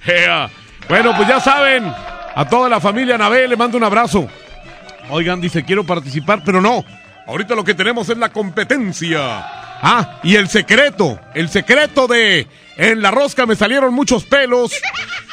Bueno, pues ya saben, a toda la familia Nabé le mando un abrazo. Oigan, dice, quiero participar, pero no. Ahorita lo que tenemos es la competencia. Ah, y el secreto, el secreto de en la rosca me salieron muchos pelos.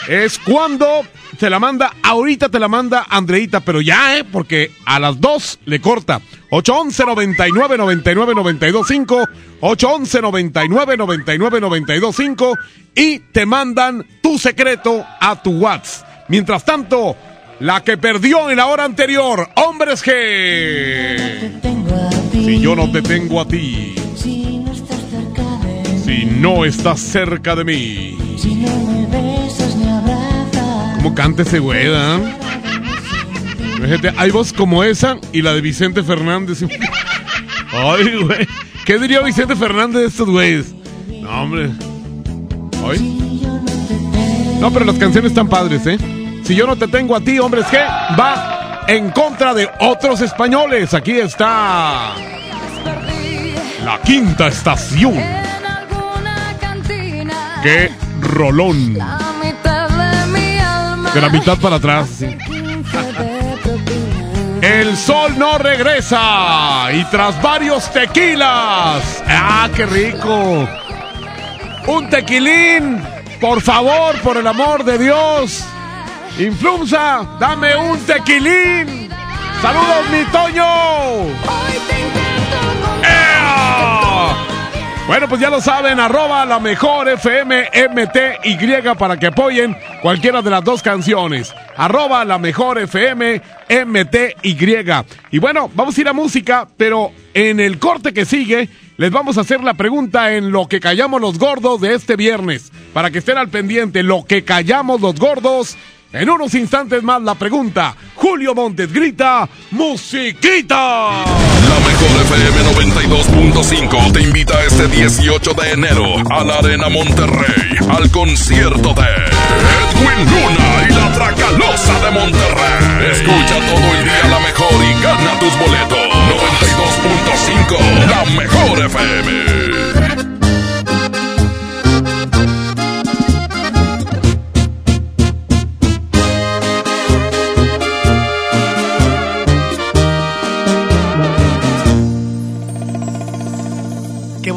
Es cuando te la manda, ahorita te la manda Andreita, pero ya, ¿eh? Porque a las dos le corta. 811 99 99 92 5 811 99 99 92 5 y te mandan tu secreto a tu WhatsApp. Mientras tanto, la que perdió en la hora anterior, Hombres G. Si yo no te tengo a ti. Si no estás cerca de mí. Si no me besas ni abrazas. ¿Cómo canta ese güey, ¿eh? Fíjate, hay voz como esa y la de Vicente Fernández. Ay, güey. ¿Qué diría Vicente Fernández de estos güeyes? No, hombre. ¿Hoy? No, pero las canciones están padres, ¿eh? Si yo no te tengo a ti, hombres, ¿qué? Va en contra de otros españoles. Aquí está. La quinta estación. ¡Qué rolón! De la mitad para atrás. El sol no regresa y tras varios tequilas. ¡Ah, qué rico! Un tequilín, por favor, por el amor de Dios. Influenza, dame un tequilín. Saludos, mi Toño. Bueno, pues ya lo saben, arroba la mejor FM MTY para que apoyen cualquiera de las dos canciones. Arroba la mejor FM MTY. Y bueno, vamos a ir a música, pero en el corte que sigue les vamos a hacer la pregunta en lo que callamos los gordos de este viernes. Para que estén al pendiente, lo que callamos los gordos en unos instantes más la pregunta. Julio Montes grita, musiquita. La mejor FM 92.5 te invita este 18 de enero a la Arena Monterrey al concierto de Edwin Luna y la Tracalosa de Monterrey. Escucha todo el día la mejor y gana tus boletos. 92.5 La mejor FM.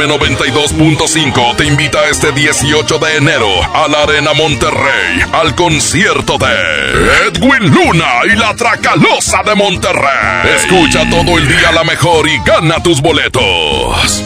FM 92.5 te invita este 18 de enero a la Arena Monterrey al concierto de Edwin Luna y la Tracalosa de Monterrey. Escucha todo el día la mejor y gana tus boletos.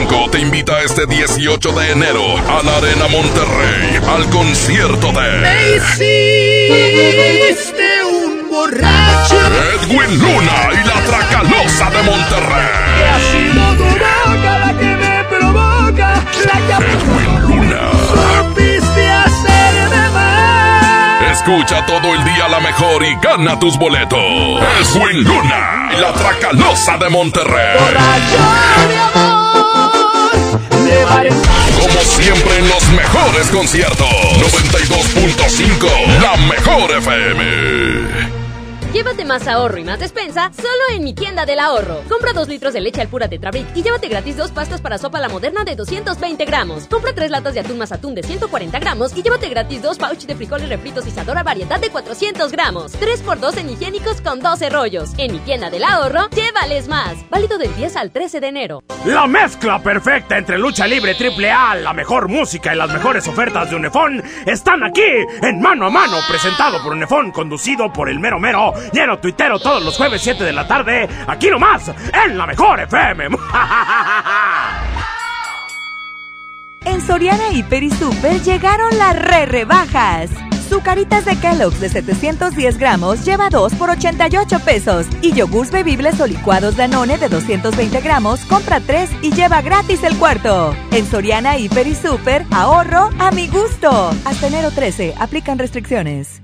92.5 te invita este 18 de enero a la Arena Monterrey al concierto Me de hiciste un borracho. Edwin Luna y la Tracalosa de Monterrey. Que ha sido tu boca la que me provoca, la que Edwin Luna. supiste hacerme mal. Escucha todo el día la mejor y gana tus boletos. Edwin Luna y la Tracalosa de Monterrey. Como siempre en los mejores conciertos. 92.5, la mejor FM. Llévate más ahorro y más despensa solo en mi tienda del ahorro. Compra 2 litros de leche al pura Tetrabric y llévate gratis dos pastas para sopa la moderna de 220 gramos. Compra 3 latas de atún más atún de 140 gramos y llévate gratis dos pouch de frijoles refritos Isadora variedad de 400 gramos. 3x2 en higiénicos con 12 rollos. En mi tienda del ahorro, llévales más. Válido del 10 al 13 de enero. La mezcla perfecta entre lucha libre triple A, la mejor música y las mejores ofertas de Unefón están aquí en Mano a Mano, presentado por Unefón, conducido por el mero mero, lleno tuitero todos los jueves 7 de la tarde, aquí nomás, en la mejor FM. En Soriana Hiper y Super llegaron las re rebajas. Zucaritas de Kellogg's de 710 gramos lleva 2 por 88 pesos. Y yogurts bebibles o licuados Danone de 220 gramos compra 3 y lleva gratis el cuarto. En Soriana Hiper y Super, ahorro a mi gusto. Hasta enero 13, aplican restricciones.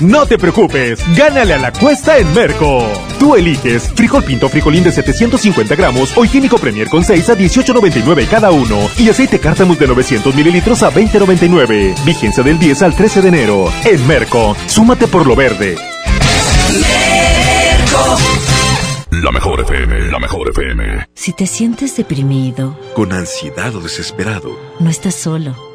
No te preocupes, gánale a la cuesta en Merco. Tú eliges frijol pinto frijolín de 750 gramos o higiénico Premier con 6 a 18.99 cada uno y aceite cártamus de 900 mililitros a 20.99. Vigencia del 10 al 13 de enero. En Merco, súmate por lo verde. La mejor FM, la mejor FM. Si te sientes deprimido, Con ansiedad o desesperado, no estás solo.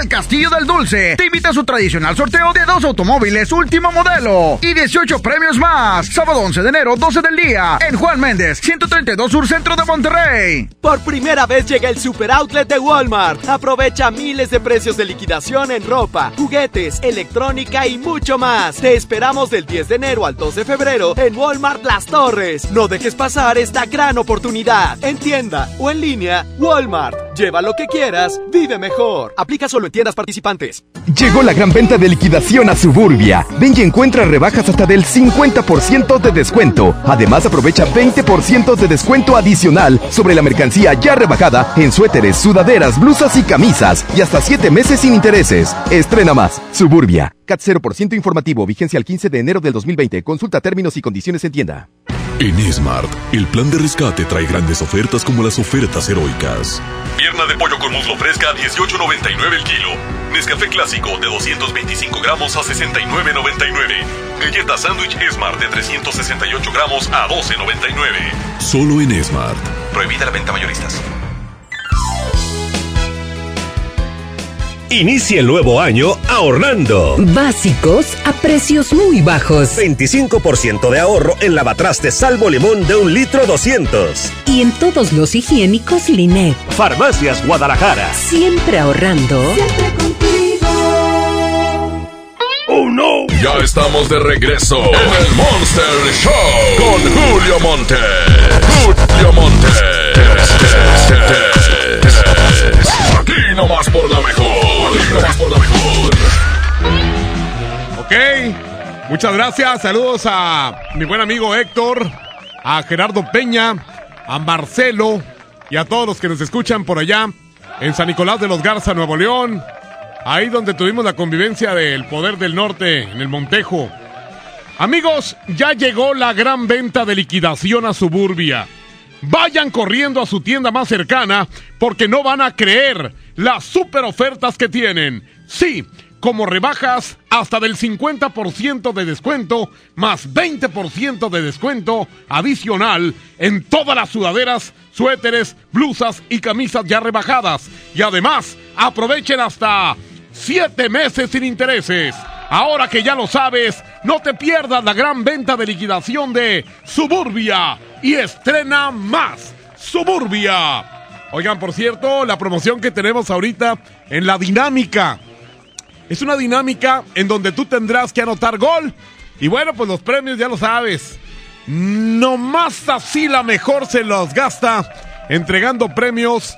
El Castillo del Dulce te invita a su tradicional sorteo de dos automóviles último modelo y 18 premios más. Sábado 11 de enero, 12 del día, en Juan Méndez, 132 Sur Centro de Monterrey. Por primera vez llega el Super Outlet de Walmart. Aprovecha miles de precios de liquidación en ropa, juguetes, electrónica y mucho más. Te esperamos del 10 de enero al 2 de febrero en Walmart Las Torres. No dejes pasar esta gran oportunidad. En tienda o en línea, Walmart. Lleva lo que quieras, vive mejor. Aplica solo en tiendas participantes. Llegó la gran venta de liquidación a Suburbia. Ven y encuentra rebajas hasta del 50% de descuento. Además, aprovecha 20% de descuento adicional sobre la mercancía ya rebajada en suéteres, sudaderas, blusas y camisas. Y hasta 7 meses sin intereses. Estrena más. Suburbia. CAT 0% informativo. Vigencia el 15 de enero del 2020. Consulta términos y condiciones en tienda. En Smart, el plan de rescate trae grandes ofertas como las ofertas heroicas. Pierna de pollo con muslo fresca a 18.99 el kilo. Nescafé clásico de 225 gramos a 69.99. Galleta sándwich Smart de 368 gramos a 12.99. Solo en Smart. Prohibida la venta mayoristas. Inicia el nuevo año ahorrando. Básicos a precios muy bajos. 25% de ahorro en lavatraste salvo limón de un litro 200. Y en todos los higiénicos Linet. Farmacias Guadalajara. Siempre ahorrando. Siempre contigo. ¡Oh no! Ya estamos de regreso en el Monster Show con Julio Monte. Julio Monte. Aquí nomás por la mejor. Aquí nomás por la mejor. Ok. Muchas gracias. Saludos a mi buen amigo Héctor, a Gerardo Peña, a Marcelo y a todos los que nos escuchan por allá en San Nicolás de los Garza, Nuevo León. Ahí donde tuvimos la convivencia del Poder del Norte, en el Montejo. Amigos, ya llegó la gran venta de liquidación a Suburbia. Vayan corriendo a su tienda más cercana porque no van a creer las super ofertas que tienen. Sí, como rebajas hasta del 50% de descuento más 20% de descuento adicional en todas las sudaderas, suéteres, blusas y camisas ya rebajadas. Y además, aprovechen hasta 7 meses sin intereses. Ahora que ya lo sabes, no te pierdas la gran venta de liquidación de Suburbia y estrena más Suburbia. Oigan, por cierto, la promoción que tenemos ahorita en la dinámica. Es una dinámica en donde tú tendrás que anotar gol. Y bueno, pues los premios ya lo sabes. No más así la mejor se los gasta entregando premios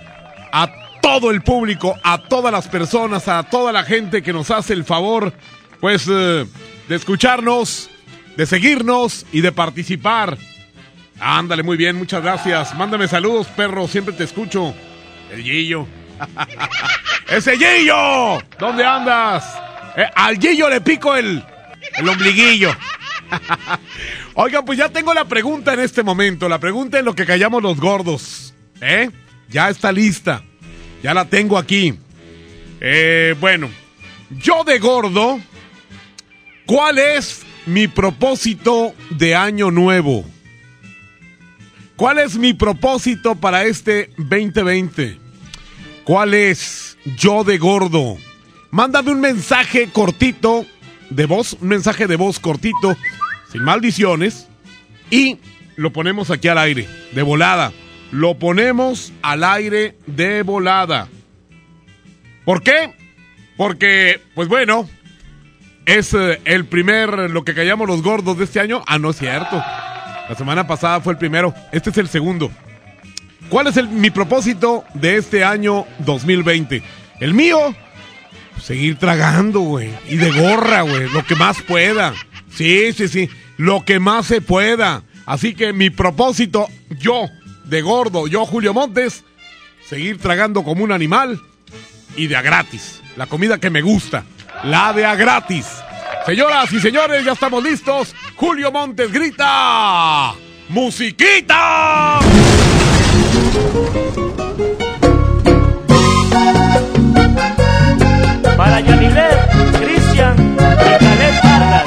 a todo el público, a todas las personas, a toda la gente que nos hace el favor, pues, eh, de escucharnos, de seguirnos y de participar. Ándale, muy bien, muchas gracias. Mándame saludos, perro, siempre te escucho. El Gillo. ¡Ese Gillo! ¿Dónde andas? Eh, al Gillo le pico el, el ombliguillo. Oigan, pues ya tengo la pregunta en este momento. La pregunta en lo que callamos los gordos. ¿Eh? Ya está lista. Ya la tengo aquí. Eh, bueno, yo de gordo, ¿cuál es mi propósito de año nuevo? ¿Cuál es mi propósito para este 2020? ¿Cuál es yo de gordo? Mándame un mensaje cortito de voz, un mensaje de voz cortito, sin maldiciones, y lo ponemos aquí al aire, de volada. Lo ponemos al aire de volada. ¿Por qué? Porque, pues bueno, es eh, el primer, lo que callamos los gordos de este año. Ah, no es cierto. La semana pasada fue el primero. Este es el segundo. ¿Cuál es el, mi propósito de este año 2020? El mío, seguir tragando, güey. Y de gorra, güey. Lo que más pueda. Sí, sí, sí. Lo que más se pueda. Así que mi propósito, yo, de gordo, yo, Julio Montes, seguir tragando como un animal y de a gratis. La comida que me gusta, la de a gratis. Señoras y señores, ya estamos listos. Julio Montes grita. ¡Musiquita! Para Yanilet, Cristian y Vargas.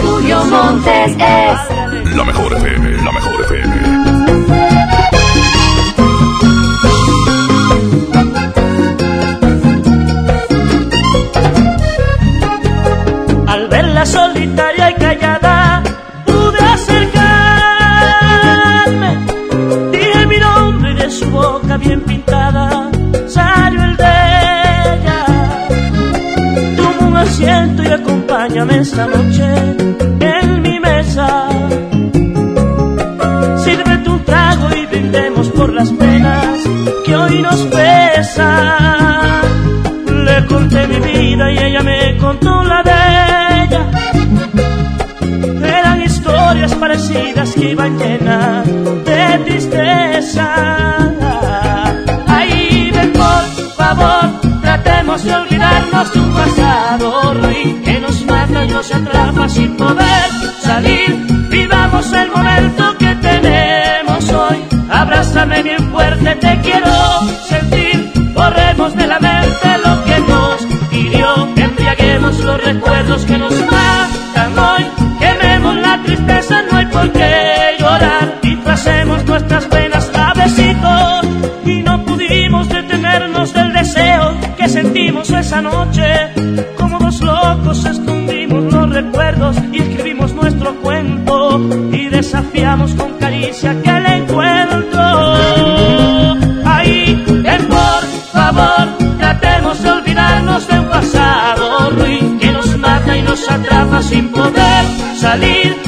Julio Montes es La mejor FM, la mejor FM. Pude acercarme. Dije mi nombre y de su boca bien pintada salió el de ella. Toma un asiento y acompáñame esta noche en mi mesa. Iban llenas de tristeza. Ahí ven por favor, tratemos de olvidarnos de un pasado ruin que nos mata y nos atrapa sin poder salir. Vivamos el momento que tenemos hoy. Abrázame bien fuerte, te quiero sentir. Borremos de la mente lo que nos hirió. Embriaguemos los recuerdos que nos esa noche. Como dos locos escondimos los recuerdos y escribimos nuestro cuento. Y desafiamos con caricia aquel encuentro. Ahí, ven por favor, tratemos de olvidarnos de un pasado ruin que nos mata y nos atrapa sin poder salir.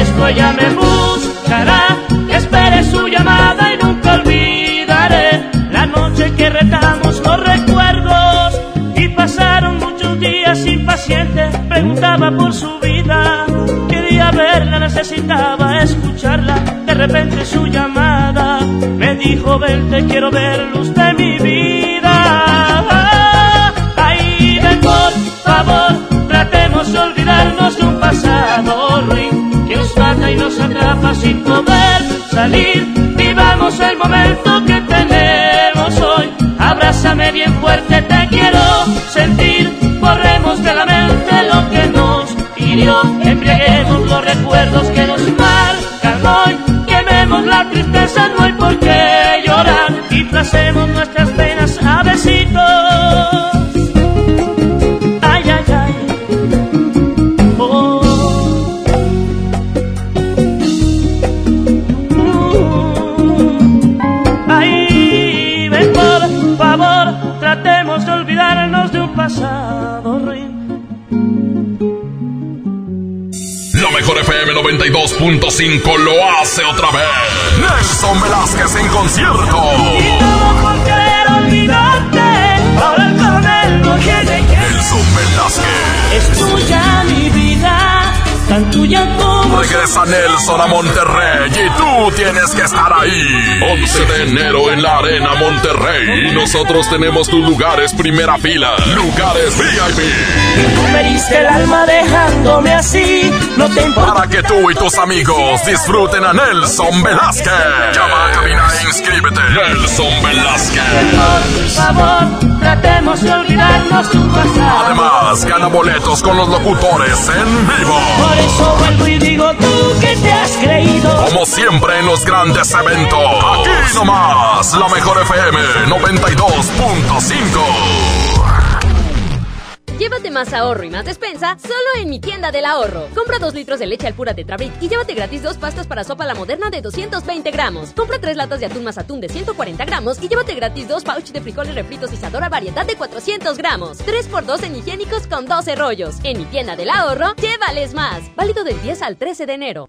Esto ella me buscará, espere su llamada y nunca olvidaré la noche que retamos los recuerdos. Y pasaron muchos días impacientes, preguntaba por su vida. Quería verla, necesitaba escucharla. De repente su llamada me dijo: Ven, te quiero ver, luz de mi vida. Sin poder salir. Vivamos el momento que tenemos hoy. Abrázame bien fuerte, te quiero sentir. Borremos de la mente lo que nos hirió. Embriaguemos los recuerdos que nos marcan hoy. Quememos la tristeza, no hay por qué mejor FM 92.5 lo hace otra vez. Nelson Velázquez en concierto. por querer olvidarte, ahora el coronel no quiere que Nelson Velázquez. es tuya mi vida, tan tuya como Regresa Nelson a Monterrey y tú tienes que estar ahí. 11 de enero en la Arena Monterrey. Y nosotros tenemos tus lugares primera fila. Lugares VIP. Tú me diste el alma dejándome así, no te importa. Para que tú y tus amigos disfruten a Nelson Velázquez. Llama a cabina e inscríbete. Nelson Velázquez. Por favor, tratemos de olvidarnos un pasado. Además, gana boletos con los locutores en vivo. Por eso vuelvo y digo tú que te has creído. Como siempre en los grandes eventos. Aquí nomás, la mejor FM 92.5. Más ahorro y más despensa solo en mi tienda del ahorro. Compra 2 litros de leche al pura Tetrabric y llévate gratis dos pastas para sopa la moderna de 220 gramos. Compra 3 latas de atún más atún de 140 gramos y llévate gratis dos pouch de frijoles refritos y Sadora variedad de 400 gramos. 3x2 en higiénicos con 12 rollos. En mi tienda del ahorro, llévales más. Válido del 10 al 13 de enero.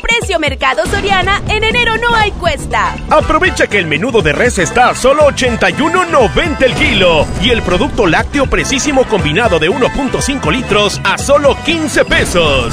Precio Mercado Soriana, en enero no hay cuesta. Aprovecha que el menudo de res está a solo 81.90 el kilo y el producto lácteo precisísimo combinado de 1.5 litros a solo 15 pesos.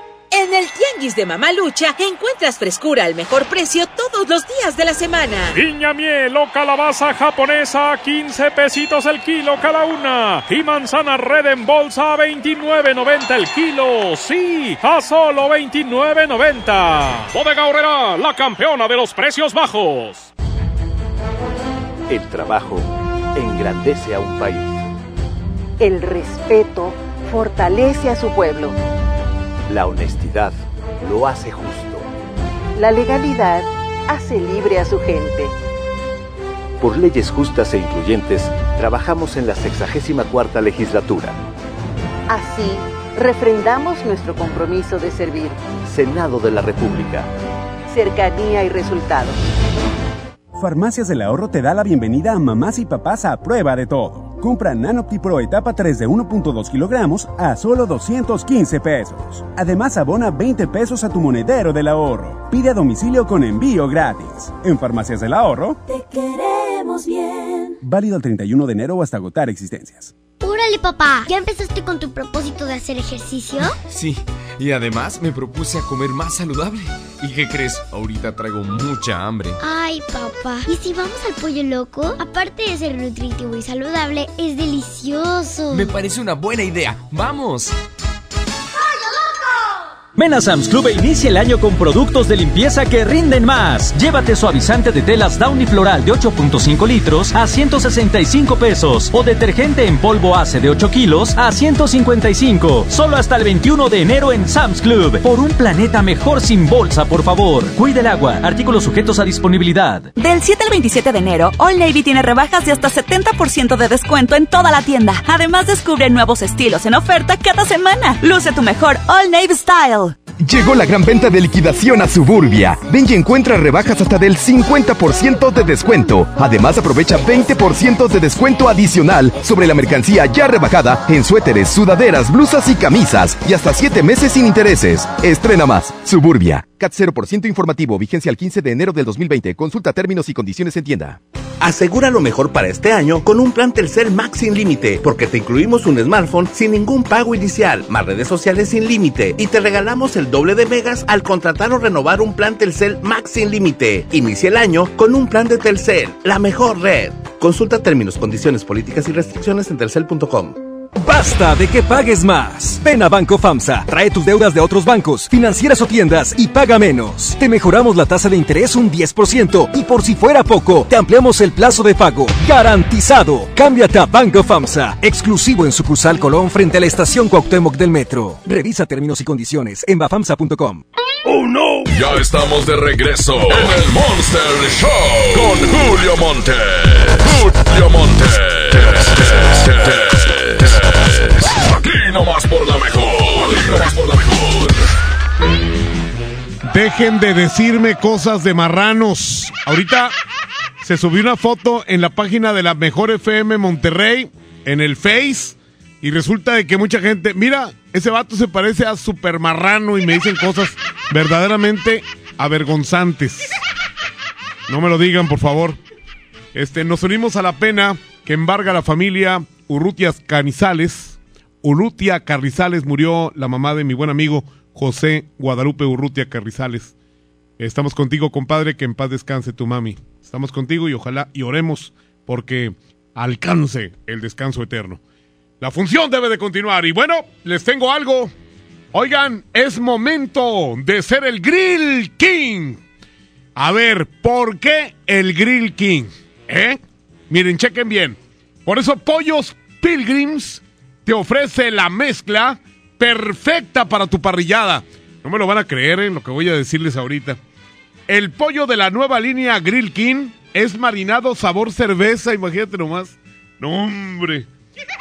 En el Tianguis de Mamalucha encuentras frescura al mejor precio todos los días de la semana. Piña miel o calabaza japonesa, 15 pesitos el kilo cada una. Y manzana red en bolsa a 29.90 el kilo. Sí, a solo 29.90. Bodega Horrera, la campeona de los precios bajos. El trabajo engrandece a un país. El respeto fortalece a su pueblo. La honestidad lo hace justo. La legalidad hace libre a su gente. Por leyes justas e incluyentes, trabajamos en la 64 legislatura. Así, refrendamos nuestro compromiso de servir. Senado de la República. Cercanía y resultados. Farmacias del Ahorro te da la bienvenida a mamás y papás a prueba de todo. Compra Nanopti Pro etapa 3 de 1.2 kilogramos a solo 215 pesos. Además, abona 20 pesos a tu monedero del ahorro. Pide a domicilio con envío gratis. En Farmacias del Ahorro. Te queremos bien. Válido el 31 de enero o hasta agotar existencias. Órale, papá, ¿ya empezaste con tu propósito de hacer ejercicio? Sí, y además me propuse a comer más saludable. ¿Y qué crees? Ahorita traigo mucha hambre. Ay, papá, ¿y si vamos al pollo loco? Aparte de ser nutritivo y saludable, es delicioso. Me parece una buena idea. ¡Vamos! Ven Sam's Club e inicia el año con productos de limpieza que rinden más. Llévate suavizante de telas Downy Floral de 8.5 litros a 165 pesos o detergente en polvo ACE de 8 kilos a 155. Solo hasta el 21 de enero en Sam's Club. Por un planeta mejor sin bolsa, por favor. Cuide el agua. Artículos sujetos a disponibilidad. Del 7 al 27 de enero, All Navy tiene rebajas de hasta 70% de descuento en toda la tienda. Además, descubre nuevos estilos en oferta cada semana. Luce tu mejor All Navy Style. Llegó la gran venta de liquidación a Suburbia. Ven y encuentra rebajas hasta del 50% de descuento. Además, aprovecha 20% de descuento adicional sobre la mercancía ya rebajada en suéteres, sudaderas, blusas y camisas. Y hasta 7 meses sin intereses. Estrena más. Suburbia. CAT 0% informativo. Vigencia al 15 de enero del 2020. Consulta términos y condiciones en tienda. Asegura lo mejor para este año con un plan Telcel Max sin límite, porque te incluimos un smartphone sin ningún pago inicial, más redes sociales sin límite y te regalamos el doble de megas al contratar o renovar un plan Telcel Max sin límite. Inicia el año con un plan de Telcel, la mejor red. Consulta términos, condiciones, políticas y restricciones en telcel.com. Basta de que pagues más. Ven a Banco FAMSA, trae tus deudas de otros bancos, financieras o tiendas y paga menos. Te mejoramos la tasa de interés un 10% y por si fuera poco, te ampliamos el plazo de pago. Garantizado. Cámbiate a Banco FAMSA, exclusivo en sucursal Colón frente a la estación Cuauhtémoc del Metro. Revisa términos y condiciones en bafamsa.com. ¡Oh no! Ya estamos de regreso en el Monster Show con Julio Monte. Julio Monte. Dejen de decirme cosas de marranos. Ahorita se subió una foto en la página de la Mejor FM Monterrey, en el Face, y resulta de que mucha gente, mira, ese vato se parece a Super Marrano y me dicen cosas verdaderamente avergonzantes. No me lo digan, por favor. Este, nos unimos a la pena que embarga la familia Urrutia Canizales. Urrutia Carrizales murió la mamá de mi buen amigo José Guadalupe Urrutia Carrizales. Estamos contigo, compadre, que en paz descanse tu mami. Estamos contigo y ojalá y oremos porque alcance el descanso eterno. La función debe de continuar. Y bueno, les tengo algo. Oigan, es momento de ser el Grill King. A ver, ¿por qué el Grill King? ¿Eh? Miren, chequen bien. Por eso Pollos Pilgrims te ofrece la mezcla perfecta para tu parrillada. No me lo van a creer en lo que voy a decirles ahorita. El pollo de la nueva línea Grill King es marinado sabor cerveza, imagínate nomás. No, hombre.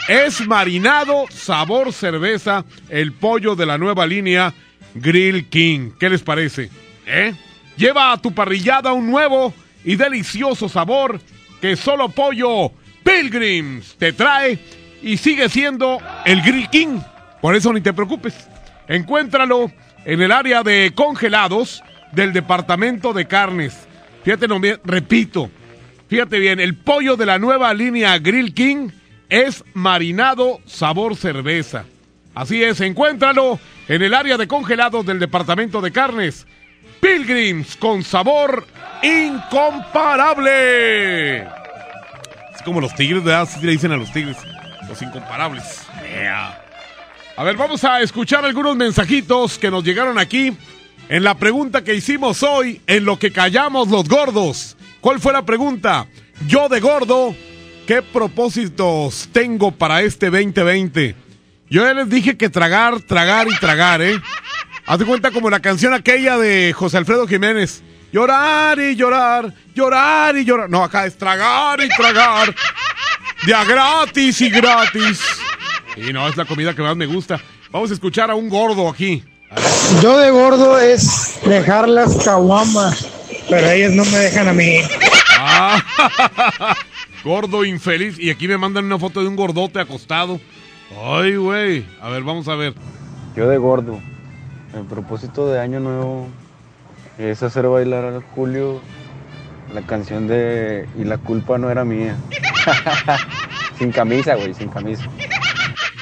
Es marinado sabor cerveza el pollo de la nueva línea Grill King. ¿Qué les parece? ¿Eh? Lleva a tu parrillada un nuevo y delicioso sabor que solo Pollo Pilgrims te trae y sigue siendo el Grill King. Por eso ni te preocupes. Encuéntralo en el área de congelados del departamento de carnes. Fíjate, no, repito, fíjate bien, el pollo de la nueva línea Grill King es marinado sabor cerveza. Así es, encuéntralo en el área de congelados del departamento de carnes. Pilgrims con sabor incomparable. Es como los tigres, ¿verdad? Así le dicen a los tigres, los incomparables. A ver, vamos a escuchar algunos mensajitos que nos llegaron aquí en la pregunta que hicimos hoy, en lo que callamos los gordos. ¿Cuál fue la pregunta? Yo de gordo, ¿qué propósitos tengo para este 2020? Yo ya les dije que tragar, tragar y tragar, ¿eh? Haz de cuenta como la canción aquella de José Alfredo Jiménez. Llorar y llorar, llorar y llorar. No, acá es tragar y tragar. De a gratis y gratis. Y no, es la comida que más me gusta. Vamos a escuchar a un gordo aquí. Yo de gordo es dejar las caguamas, pero ellos no me dejan a mí. Ah, gordo infeliz. Y aquí me mandan una foto de un gordote acostado. Ay, güey. A ver, vamos a ver. Yo de gordo. El propósito de Año Nuevo es hacer bailar a Julio la canción de Y la culpa no era mía. sin camisa, güey, sin camisa.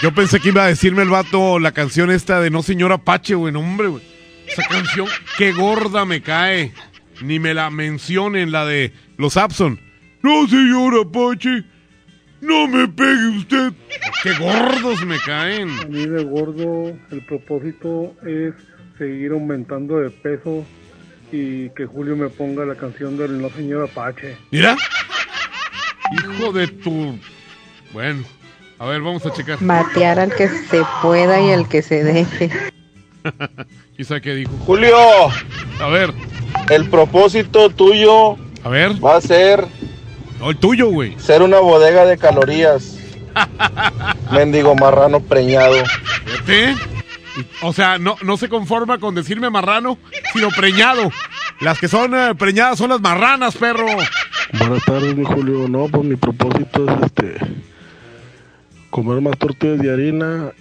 Yo pensé que iba a decirme el vato la canción esta de No Señor Apache, güey, no, hombre, güey. Esa canción, qué gorda me cae. Ni me la mencionen, la de los Abson. No, señor Apache, no me pegue usted. Qué gordos me caen. A mí de gordo el propósito es seguir aumentando de peso y que Julio me ponga la canción del No Señor Apache. Mira. Hijo de tu... Bueno, a ver, vamos a checar. Matear al que se pueda y al que se deje. Quizá qué dijo. Julio. A ver. El propósito tuyo. A ver. Va a ser. No, el tuyo, güey. Ser una bodega de calorías. Mendigo marrano preñado. ¿Fíjate? O sea, no, no se conforma con decirme marrano, sino preñado. Las que son eh, preñadas son las marranas, perro. Buenas tardes, mi Julio. No, pues mi propósito es este comer más tortillas de harina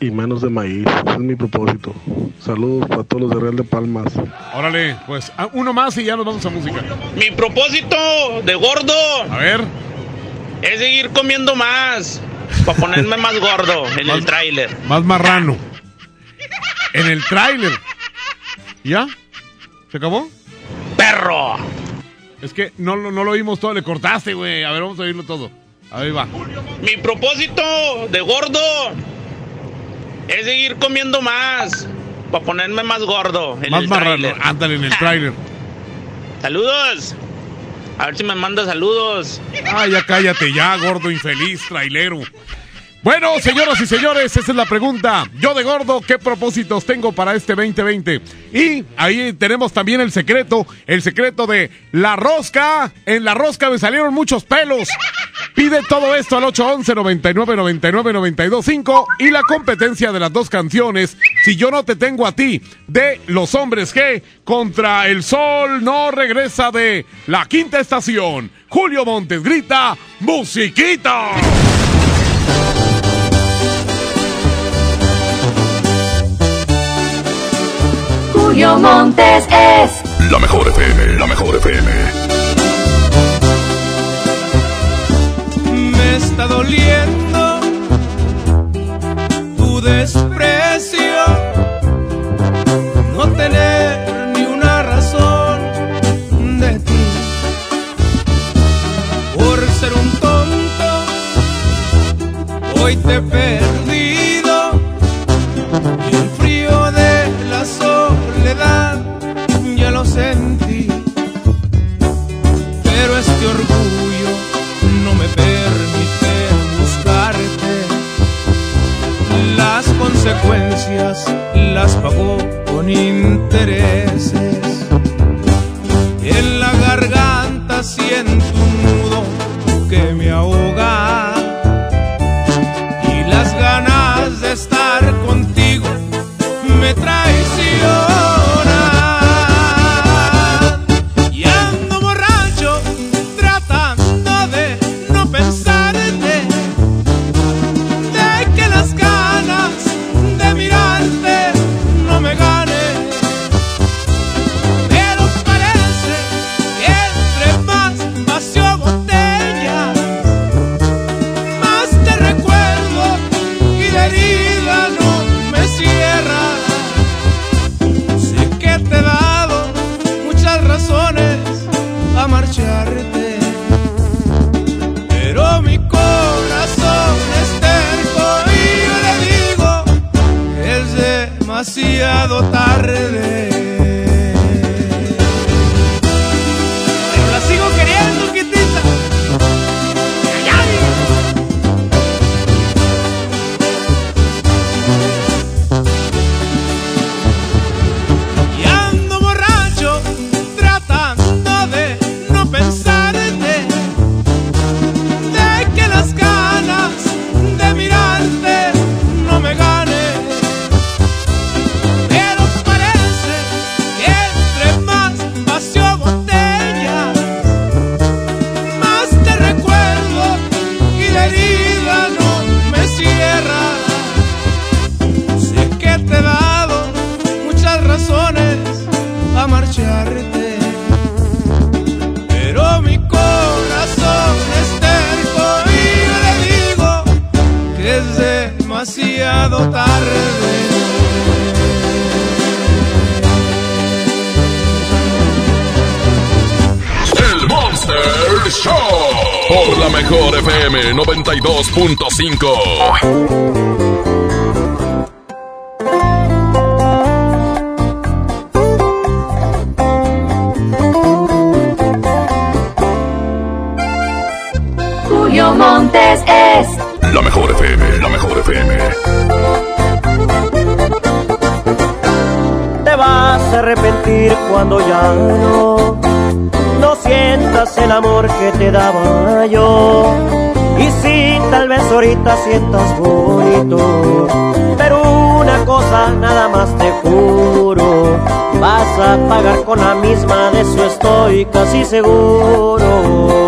y menos de maíz. Ese es mi propósito. Saludos para todos los de Real de Palmas. Órale, pues ah, uno más y ya nos vamos a música. Mi propósito de gordo. A ver. Es seguir comiendo más. Para ponerme más gordo en el tráiler. Más marrano. En el tráiler. ¿Ya? ¿Se acabó? ¡Perro! Es que no, lo- no lo oímos todo, le cortaste, güey. A ver, vamos a oírlo todo. Ahí va. Mi propósito de gordo es seguir comiendo más. Para ponerme más gordo en Más el marrano. Ándale en el tráiler. Saludos. A ver si me manda saludos. Ah, ya cállate, ya, gordo infeliz, trailero. Bueno, señoras y señores, esa es la pregunta. Yo de gordo, ¿qué propósitos tengo para este 2020? Y ahí tenemos también el secreto, el secreto de la rosca. En la rosca me salieron muchos pelos. Pide todo esto al 811 99 99 925 y la competencia de las dos canciones, Si yo no te tengo a ti, de Los Hombres G contra El Sol no regresa de la quinta estación. Julio Montes grita, musiquita. Julio Montes es La mejor FM, la mejor FM. Está doliendo tu desprecio, no tener ni una razón de ti por ser un tonto. Hoy te he perdido consecuencias las pagó con intereses. En la garganta siento Por la mejor FM 92.5. Julio Montes es La mejor FM, la mejor FM. Te vas a arrepentir cuando ya no no el amor que te daba yo. Y si tal vez ahorita sientas bonito, pero una cosa nada más te juro, vas a pagar con la misma, de eso estoy casi seguro.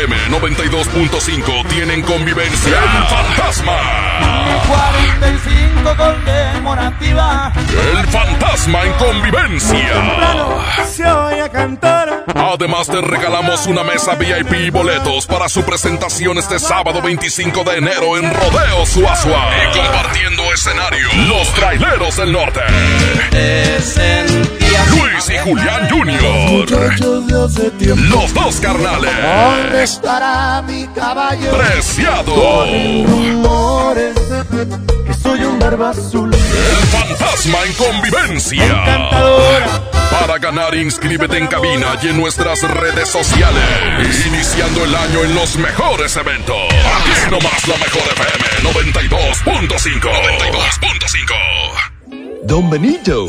FM 92.5 tienen convivencia. El fantasma. 45 conmemorativa. El fantasma en convivencia. Se oye cantar. Además te regalamos una mesa VIP y boletos para su presentación este sábado 25 de enero en Rodeo Suazua. Y compartiendo escenario, los traileros del norte. Luis y Julián Jr. Los dos carnales. ¿Dónde estará mi caballo? Preciado. Que soy un barba azul. El fantasma en convivencia. Encantadora. Para ganar, inscríbete en cabina y en nuestras redes sociales. Iniciando el año en los mejores eventos. Aquí nomás la mejor FM 92.5. 92.5. Don Benito,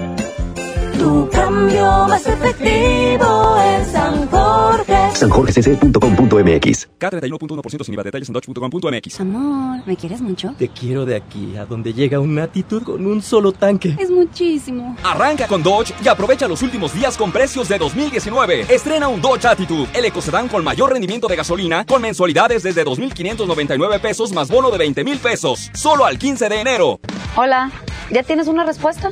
Tu cambio más efectivo en San Jorge. sanjorgecc.com.mx K31.1% sin IVA. Detalles en dodge.com.mx. Amor, ¿me quieres mucho? Te quiero de aquí a donde llega una actitud con un solo tanque. Es muchísimo. Arranca con Dodge y aprovecha los últimos días con precios de 2019. Estrena un Dodge Attitude, el ecocedán con mayor rendimiento de gasolina, con mensualidades desde 2.599 pesos más bono de 20 mil pesos. Solo al 15 de enero. Hola, ¿ya tienes una respuesta?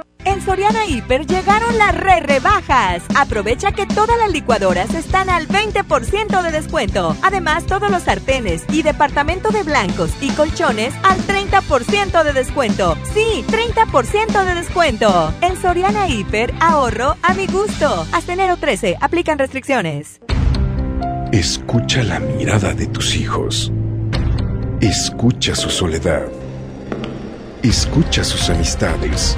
En Soriana Hiper llegaron las re rebajas. Aprovecha que todas las licuadoras están al 20% de descuento. Además, todos los sartenes y departamento de blancos y colchones al 30% de descuento. Sí, 30% de descuento. En Soriana Hiper, ahorro a mi gusto. Hasta enero 13, aplican restricciones. Escucha la mirada de tus hijos. Escucha su soledad. Escucha sus amistades.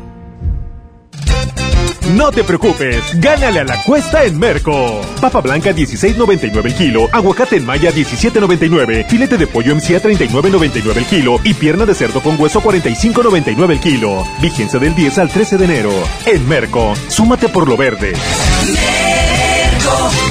No te preocupes, gánale a la cuesta en Merco. Papa blanca 16.99 el kilo, aguacate en maya 17.99, filete de pollo MCA 39.99 el kilo y pierna de cerdo con hueso 45.99 el kilo. Vigencia del 10 al 13 de enero. En Merco, súmate por lo verde. El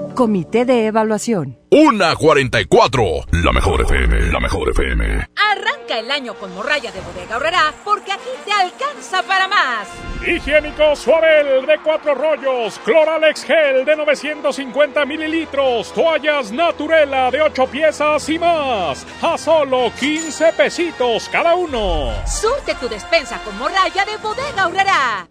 Comité de Evaluación. Una 44. La mejor FM. La mejor FM. Arranca el año con morralla de bodega horrera porque aquí te alcanza para más. Higiénico Suabel de cuatro rollos, Cloralex Gel de 950 mililitros, toallas Naturela de 8 piezas y más, a solo 15 pesitos cada uno. Surte tu despensa con morralla de Bodega Aurrera.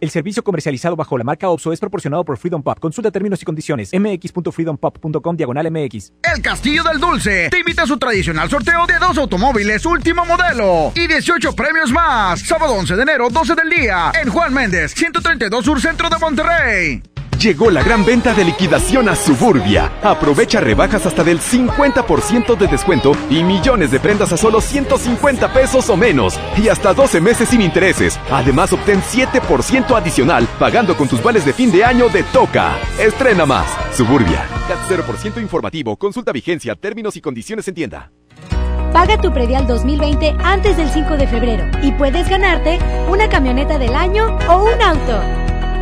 El servicio comercializado bajo la marca OPSO es proporcionado por Freedom Pop. Consulta términos y condiciones. mx.freedompop.com diagonal mx. El Castillo del Dulce te invita a su tradicional sorteo de dos automóviles último modelo y 18 premios más. Sábado 11 de enero, 12 del día, en Juan Méndez, 132 Sur Centro de Monterrey. Llegó la gran venta de liquidación a Suburbia. Aprovecha rebajas hasta del 50% de descuento y millones de prendas a solo 150 pesos o menos. Y hasta 12 meses sin intereses. Además, obtén 7% adicional pagando con tus vales de fin de año de Toca. Estrena más. Suburbia. CAT 0% informativo. Consulta vigencia, términos y condiciones en tienda. Paga tu predial 2020 antes del 5 de febrero y puedes ganarte una camioneta del año o un auto.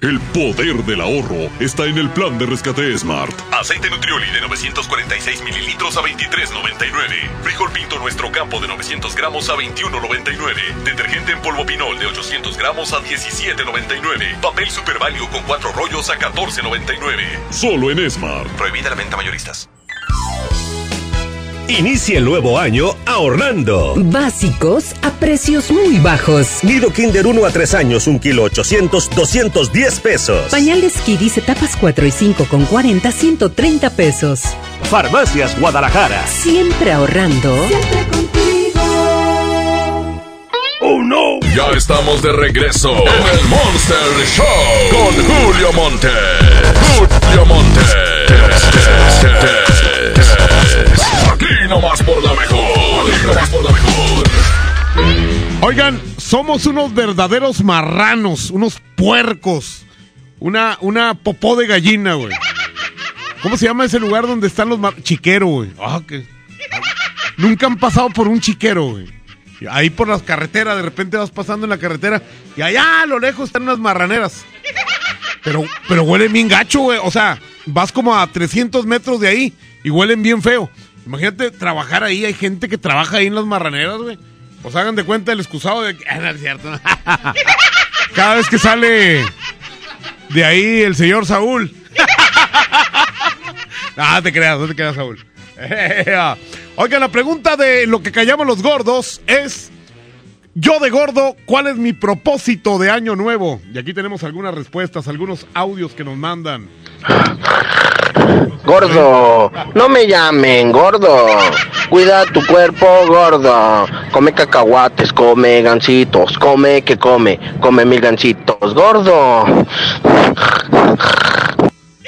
El poder del ahorro está en el plan de rescate Smart. Aceite Nutrioli de 946 mililitros a 23.99. Frijol Pinto Nuestro Campo de 900 gramos a 21.99. Detergente en polvo Pinol de 800 gramos a 17.99. Papel Super Value con 4 rollos a 14.99. Solo en Smart. Prohibida la venta mayoristas. Inicia el nuevo año ahorrando. Básicos a precios muy bajos. Nido Kinder 1 a 3 años, 1 kilo 800, 210 pesos. Pañales Kidis etapas 4 y 5 con 40, 130 pesos. Farmacias Guadalajara. Siempre ahorrando. Siempre contigo. ¡Oh no! Ya estamos de regreso en el Monster Show con Julio Monte. Julio Monte. Aquí nomás por la mejor. Aquí nomás por la mejor. Oigan, somos unos verdaderos marranos, unos puercos. Una, una popó de gallina, güey. ¿Cómo se llama ese lugar donde están los mar... Chiquero, güey. Ah, que- Nunca han pasado por un chiquero, güey. Ahí por las carreteras, de repente vas pasando en la carretera y allá a lo lejos están unas marraneras. Pero, pero huelen bien gacho, güey. O sea, vas como a 300 metros de ahí y huelen bien feo. Imagínate trabajar ahí. Hay gente que trabaja ahí en las marraneras, güey. Pues hagan de cuenta el excusado de... Ah, no es cierto. Cada vez que sale de ahí el señor Saúl. Ah, te creas, no te creas, Saúl. Oiga, la pregunta de lo que callamos los gordos es... Yo de gordo, ¿cuál es mi propósito de año nuevo? Y aquí tenemos algunas respuestas, algunos audios que nos mandan. Gordo, no me llamen, gordo. Cuida tu cuerpo, gordo. Come cacahuates, come gancitos, come que come, come mil gancitos, gordo.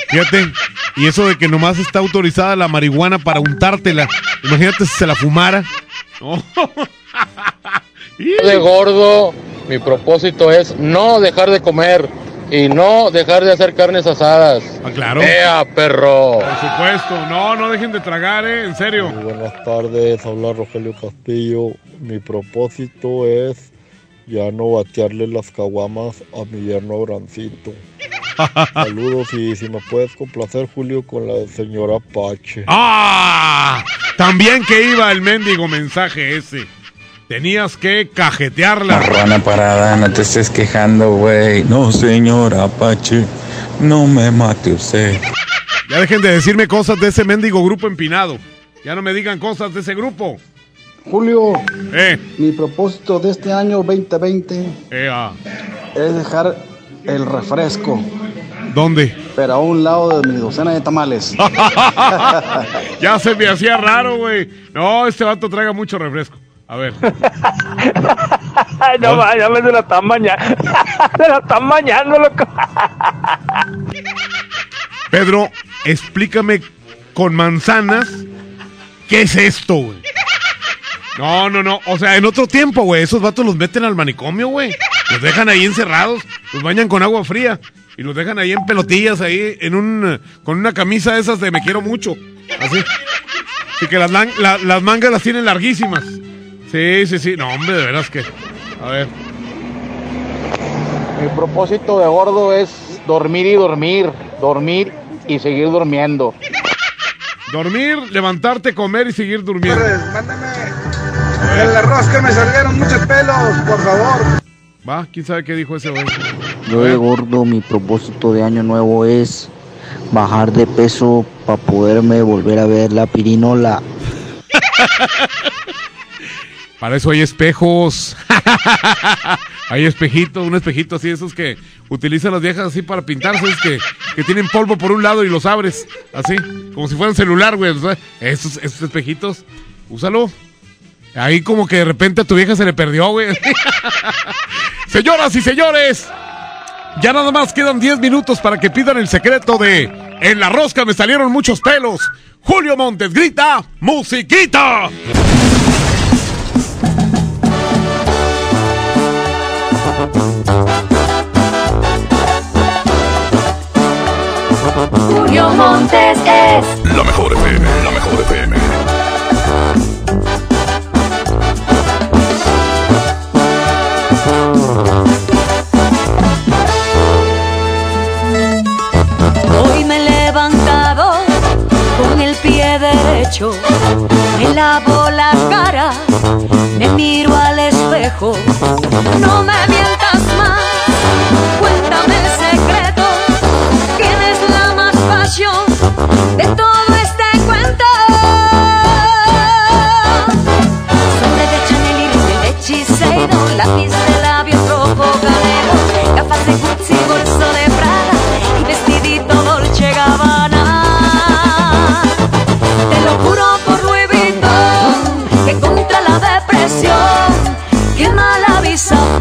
Fíjate, y eso de que nomás está autorizada la marihuana para untártela. Imagínate si se la fumara. De gordo, mi propósito es no dejar de comer y no dejar de hacer carnes asadas. Ah, claro. ¡Ea, perro! Por supuesto, no, no dejen de tragar, eh, en serio. Buenas tardes, habla Rogelio Castillo. Mi propósito es ya no batearle las caguamas a mi yerno Abrancito. Saludos y si me puedes complacer, Julio, con la señora Pache. ¡Ah! También que iba el mendigo mensaje ese. Tenías que cajetearla. Marrana parada, no te estés quejando, güey. No, señor Apache, no me mate usted. Ya dejen de decirme cosas de ese mendigo grupo empinado. Ya no me digan cosas de ese grupo. Julio, Eh, mi propósito de este año 2020 eh, ah. es dejar el refresco, ¿Dónde? pero a un lado de mi docena de tamales. ya se me hacía raro, güey. No, este vato traga mucho refresco. A ver. no, ya me se la están bañando. se la están bañando, loco. Pedro, explícame con manzanas qué es esto, güey. No, no, no. O sea, en otro tiempo, güey, esos vatos los meten al manicomio, güey. Los dejan ahí encerrados, los bañan con agua fría. Y los dejan ahí en pelotillas, ahí, en un, con una camisa de esas de me quiero mucho. Así. Y que las, la- las mangas las tienen larguísimas. Sí, sí, sí. No, hombre, de veras que. A ver. Mi propósito de gordo es dormir y dormir, dormir y seguir durmiendo. Dormir, levantarte, comer y seguir durmiendo. En la rosca me salieron muchos pelos, por favor. Va, quién sabe qué dijo ese güey. Yo de gordo, mi propósito de año nuevo es bajar de peso para poderme volver a ver la pirinola. Para eso hay espejos. hay espejitos, un espejito así, esos que utilizan las viejas así para pintarse, es que, tienen polvo por un lado y los abres, así, como si fueran celular, güey. esos, esos espejitos, úsalo. Ahí como que de repente a tu vieja se le perdió, güey. Señoras y señores, ya nada más quedan 10 minutos para que pidan el secreto de En la rosca me salieron muchos pelos. Julio Montes grita, musiquita. Julio Montes es La mejor FM, la mejor FM. Me lavo la cara, me miro al espejo. No me mientas más, cuéntame el secreto. ¿Quién es la más pasión de todo este cuento? Sangre de Chanel y de hechicero, lápiz de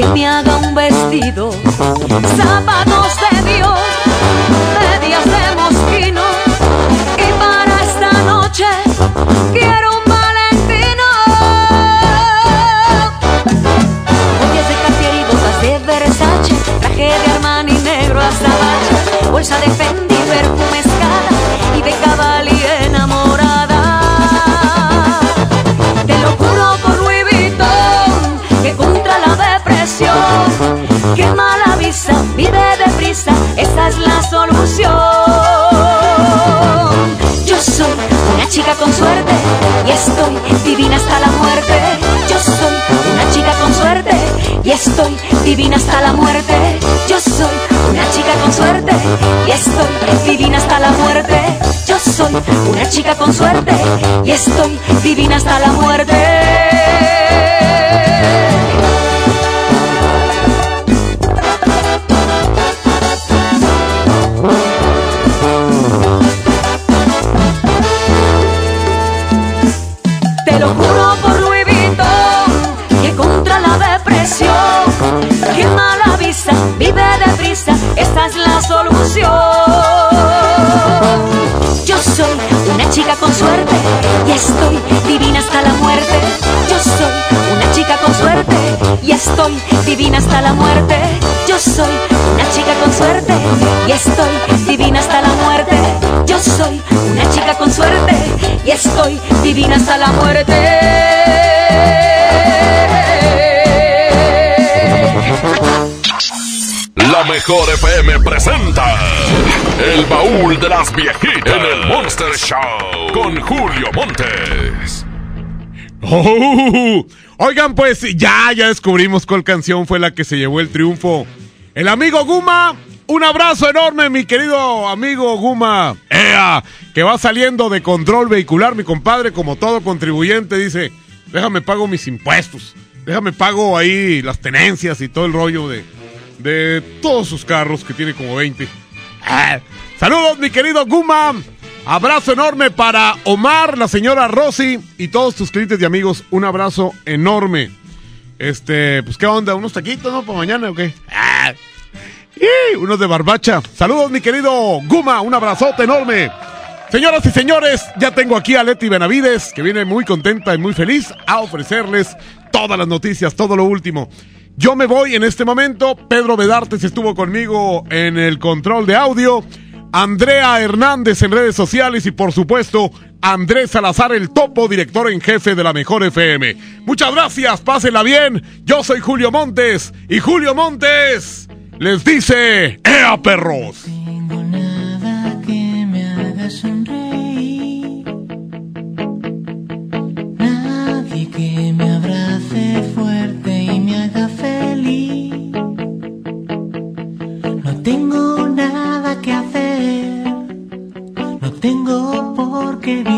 Que me haga un vestido, depresión quema la visa, vive deprisa, esta es la solución. Yo soy una chica con suerte y estoy divina hasta la muerte. Yo soy una chica con suerte y estoy divina hasta la muerte. Yo soy una chica con suerte y estoy divina hasta la muerte. Yo soy una chica con suerte y estoy divina hasta la muerte. Estoy divina hasta la muerte. Yo soy una chica con suerte y estoy divina hasta la muerte. Yo soy una chica con suerte y estoy divina hasta la muerte. Yo soy una chica con suerte y estoy divina hasta la muerte. La mejor FM presenta El baúl de las viejitas en el Monster Show con Julio Montes. Oh, oigan, pues ya, ya descubrimos cuál canción fue la que se llevó el triunfo. El amigo Guma Un abrazo enorme, mi querido amigo Guma. ¡Ea! Que va saliendo de control vehicular, mi compadre, como todo contribuyente, dice, déjame pago mis impuestos, déjame pago ahí las tenencias y todo el rollo de, de todos sus carros, que tiene como 20. Ah, saludos, mi querido Guma. Abrazo enorme para Omar, la señora Rosy y todos tus clientes y amigos. Un abrazo enorme. Este, pues qué onda, unos taquitos, ¿no? ¿Para mañana o qué? Ah, y unos de barbacha. Saludos, mi querido Guma. Un abrazote enorme. Señoras y señores, ya tengo aquí a Leti Benavides, que viene muy contenta y muy feliz a ofrecerles todas las noticias, todo lo último. Yo me voy en este momento. Pedro Bedartes estuvo conmigo en el control de audio. Andrea Hernández en redes sociales y por supuesto Andrés Salazar, el topo, director en jefe de la Mejor FM. Muchas gracias, pásenla bien. Yo soy Julio Montes y Julio Montes les dice, ¡Ea perros! tengo nada que me. Qué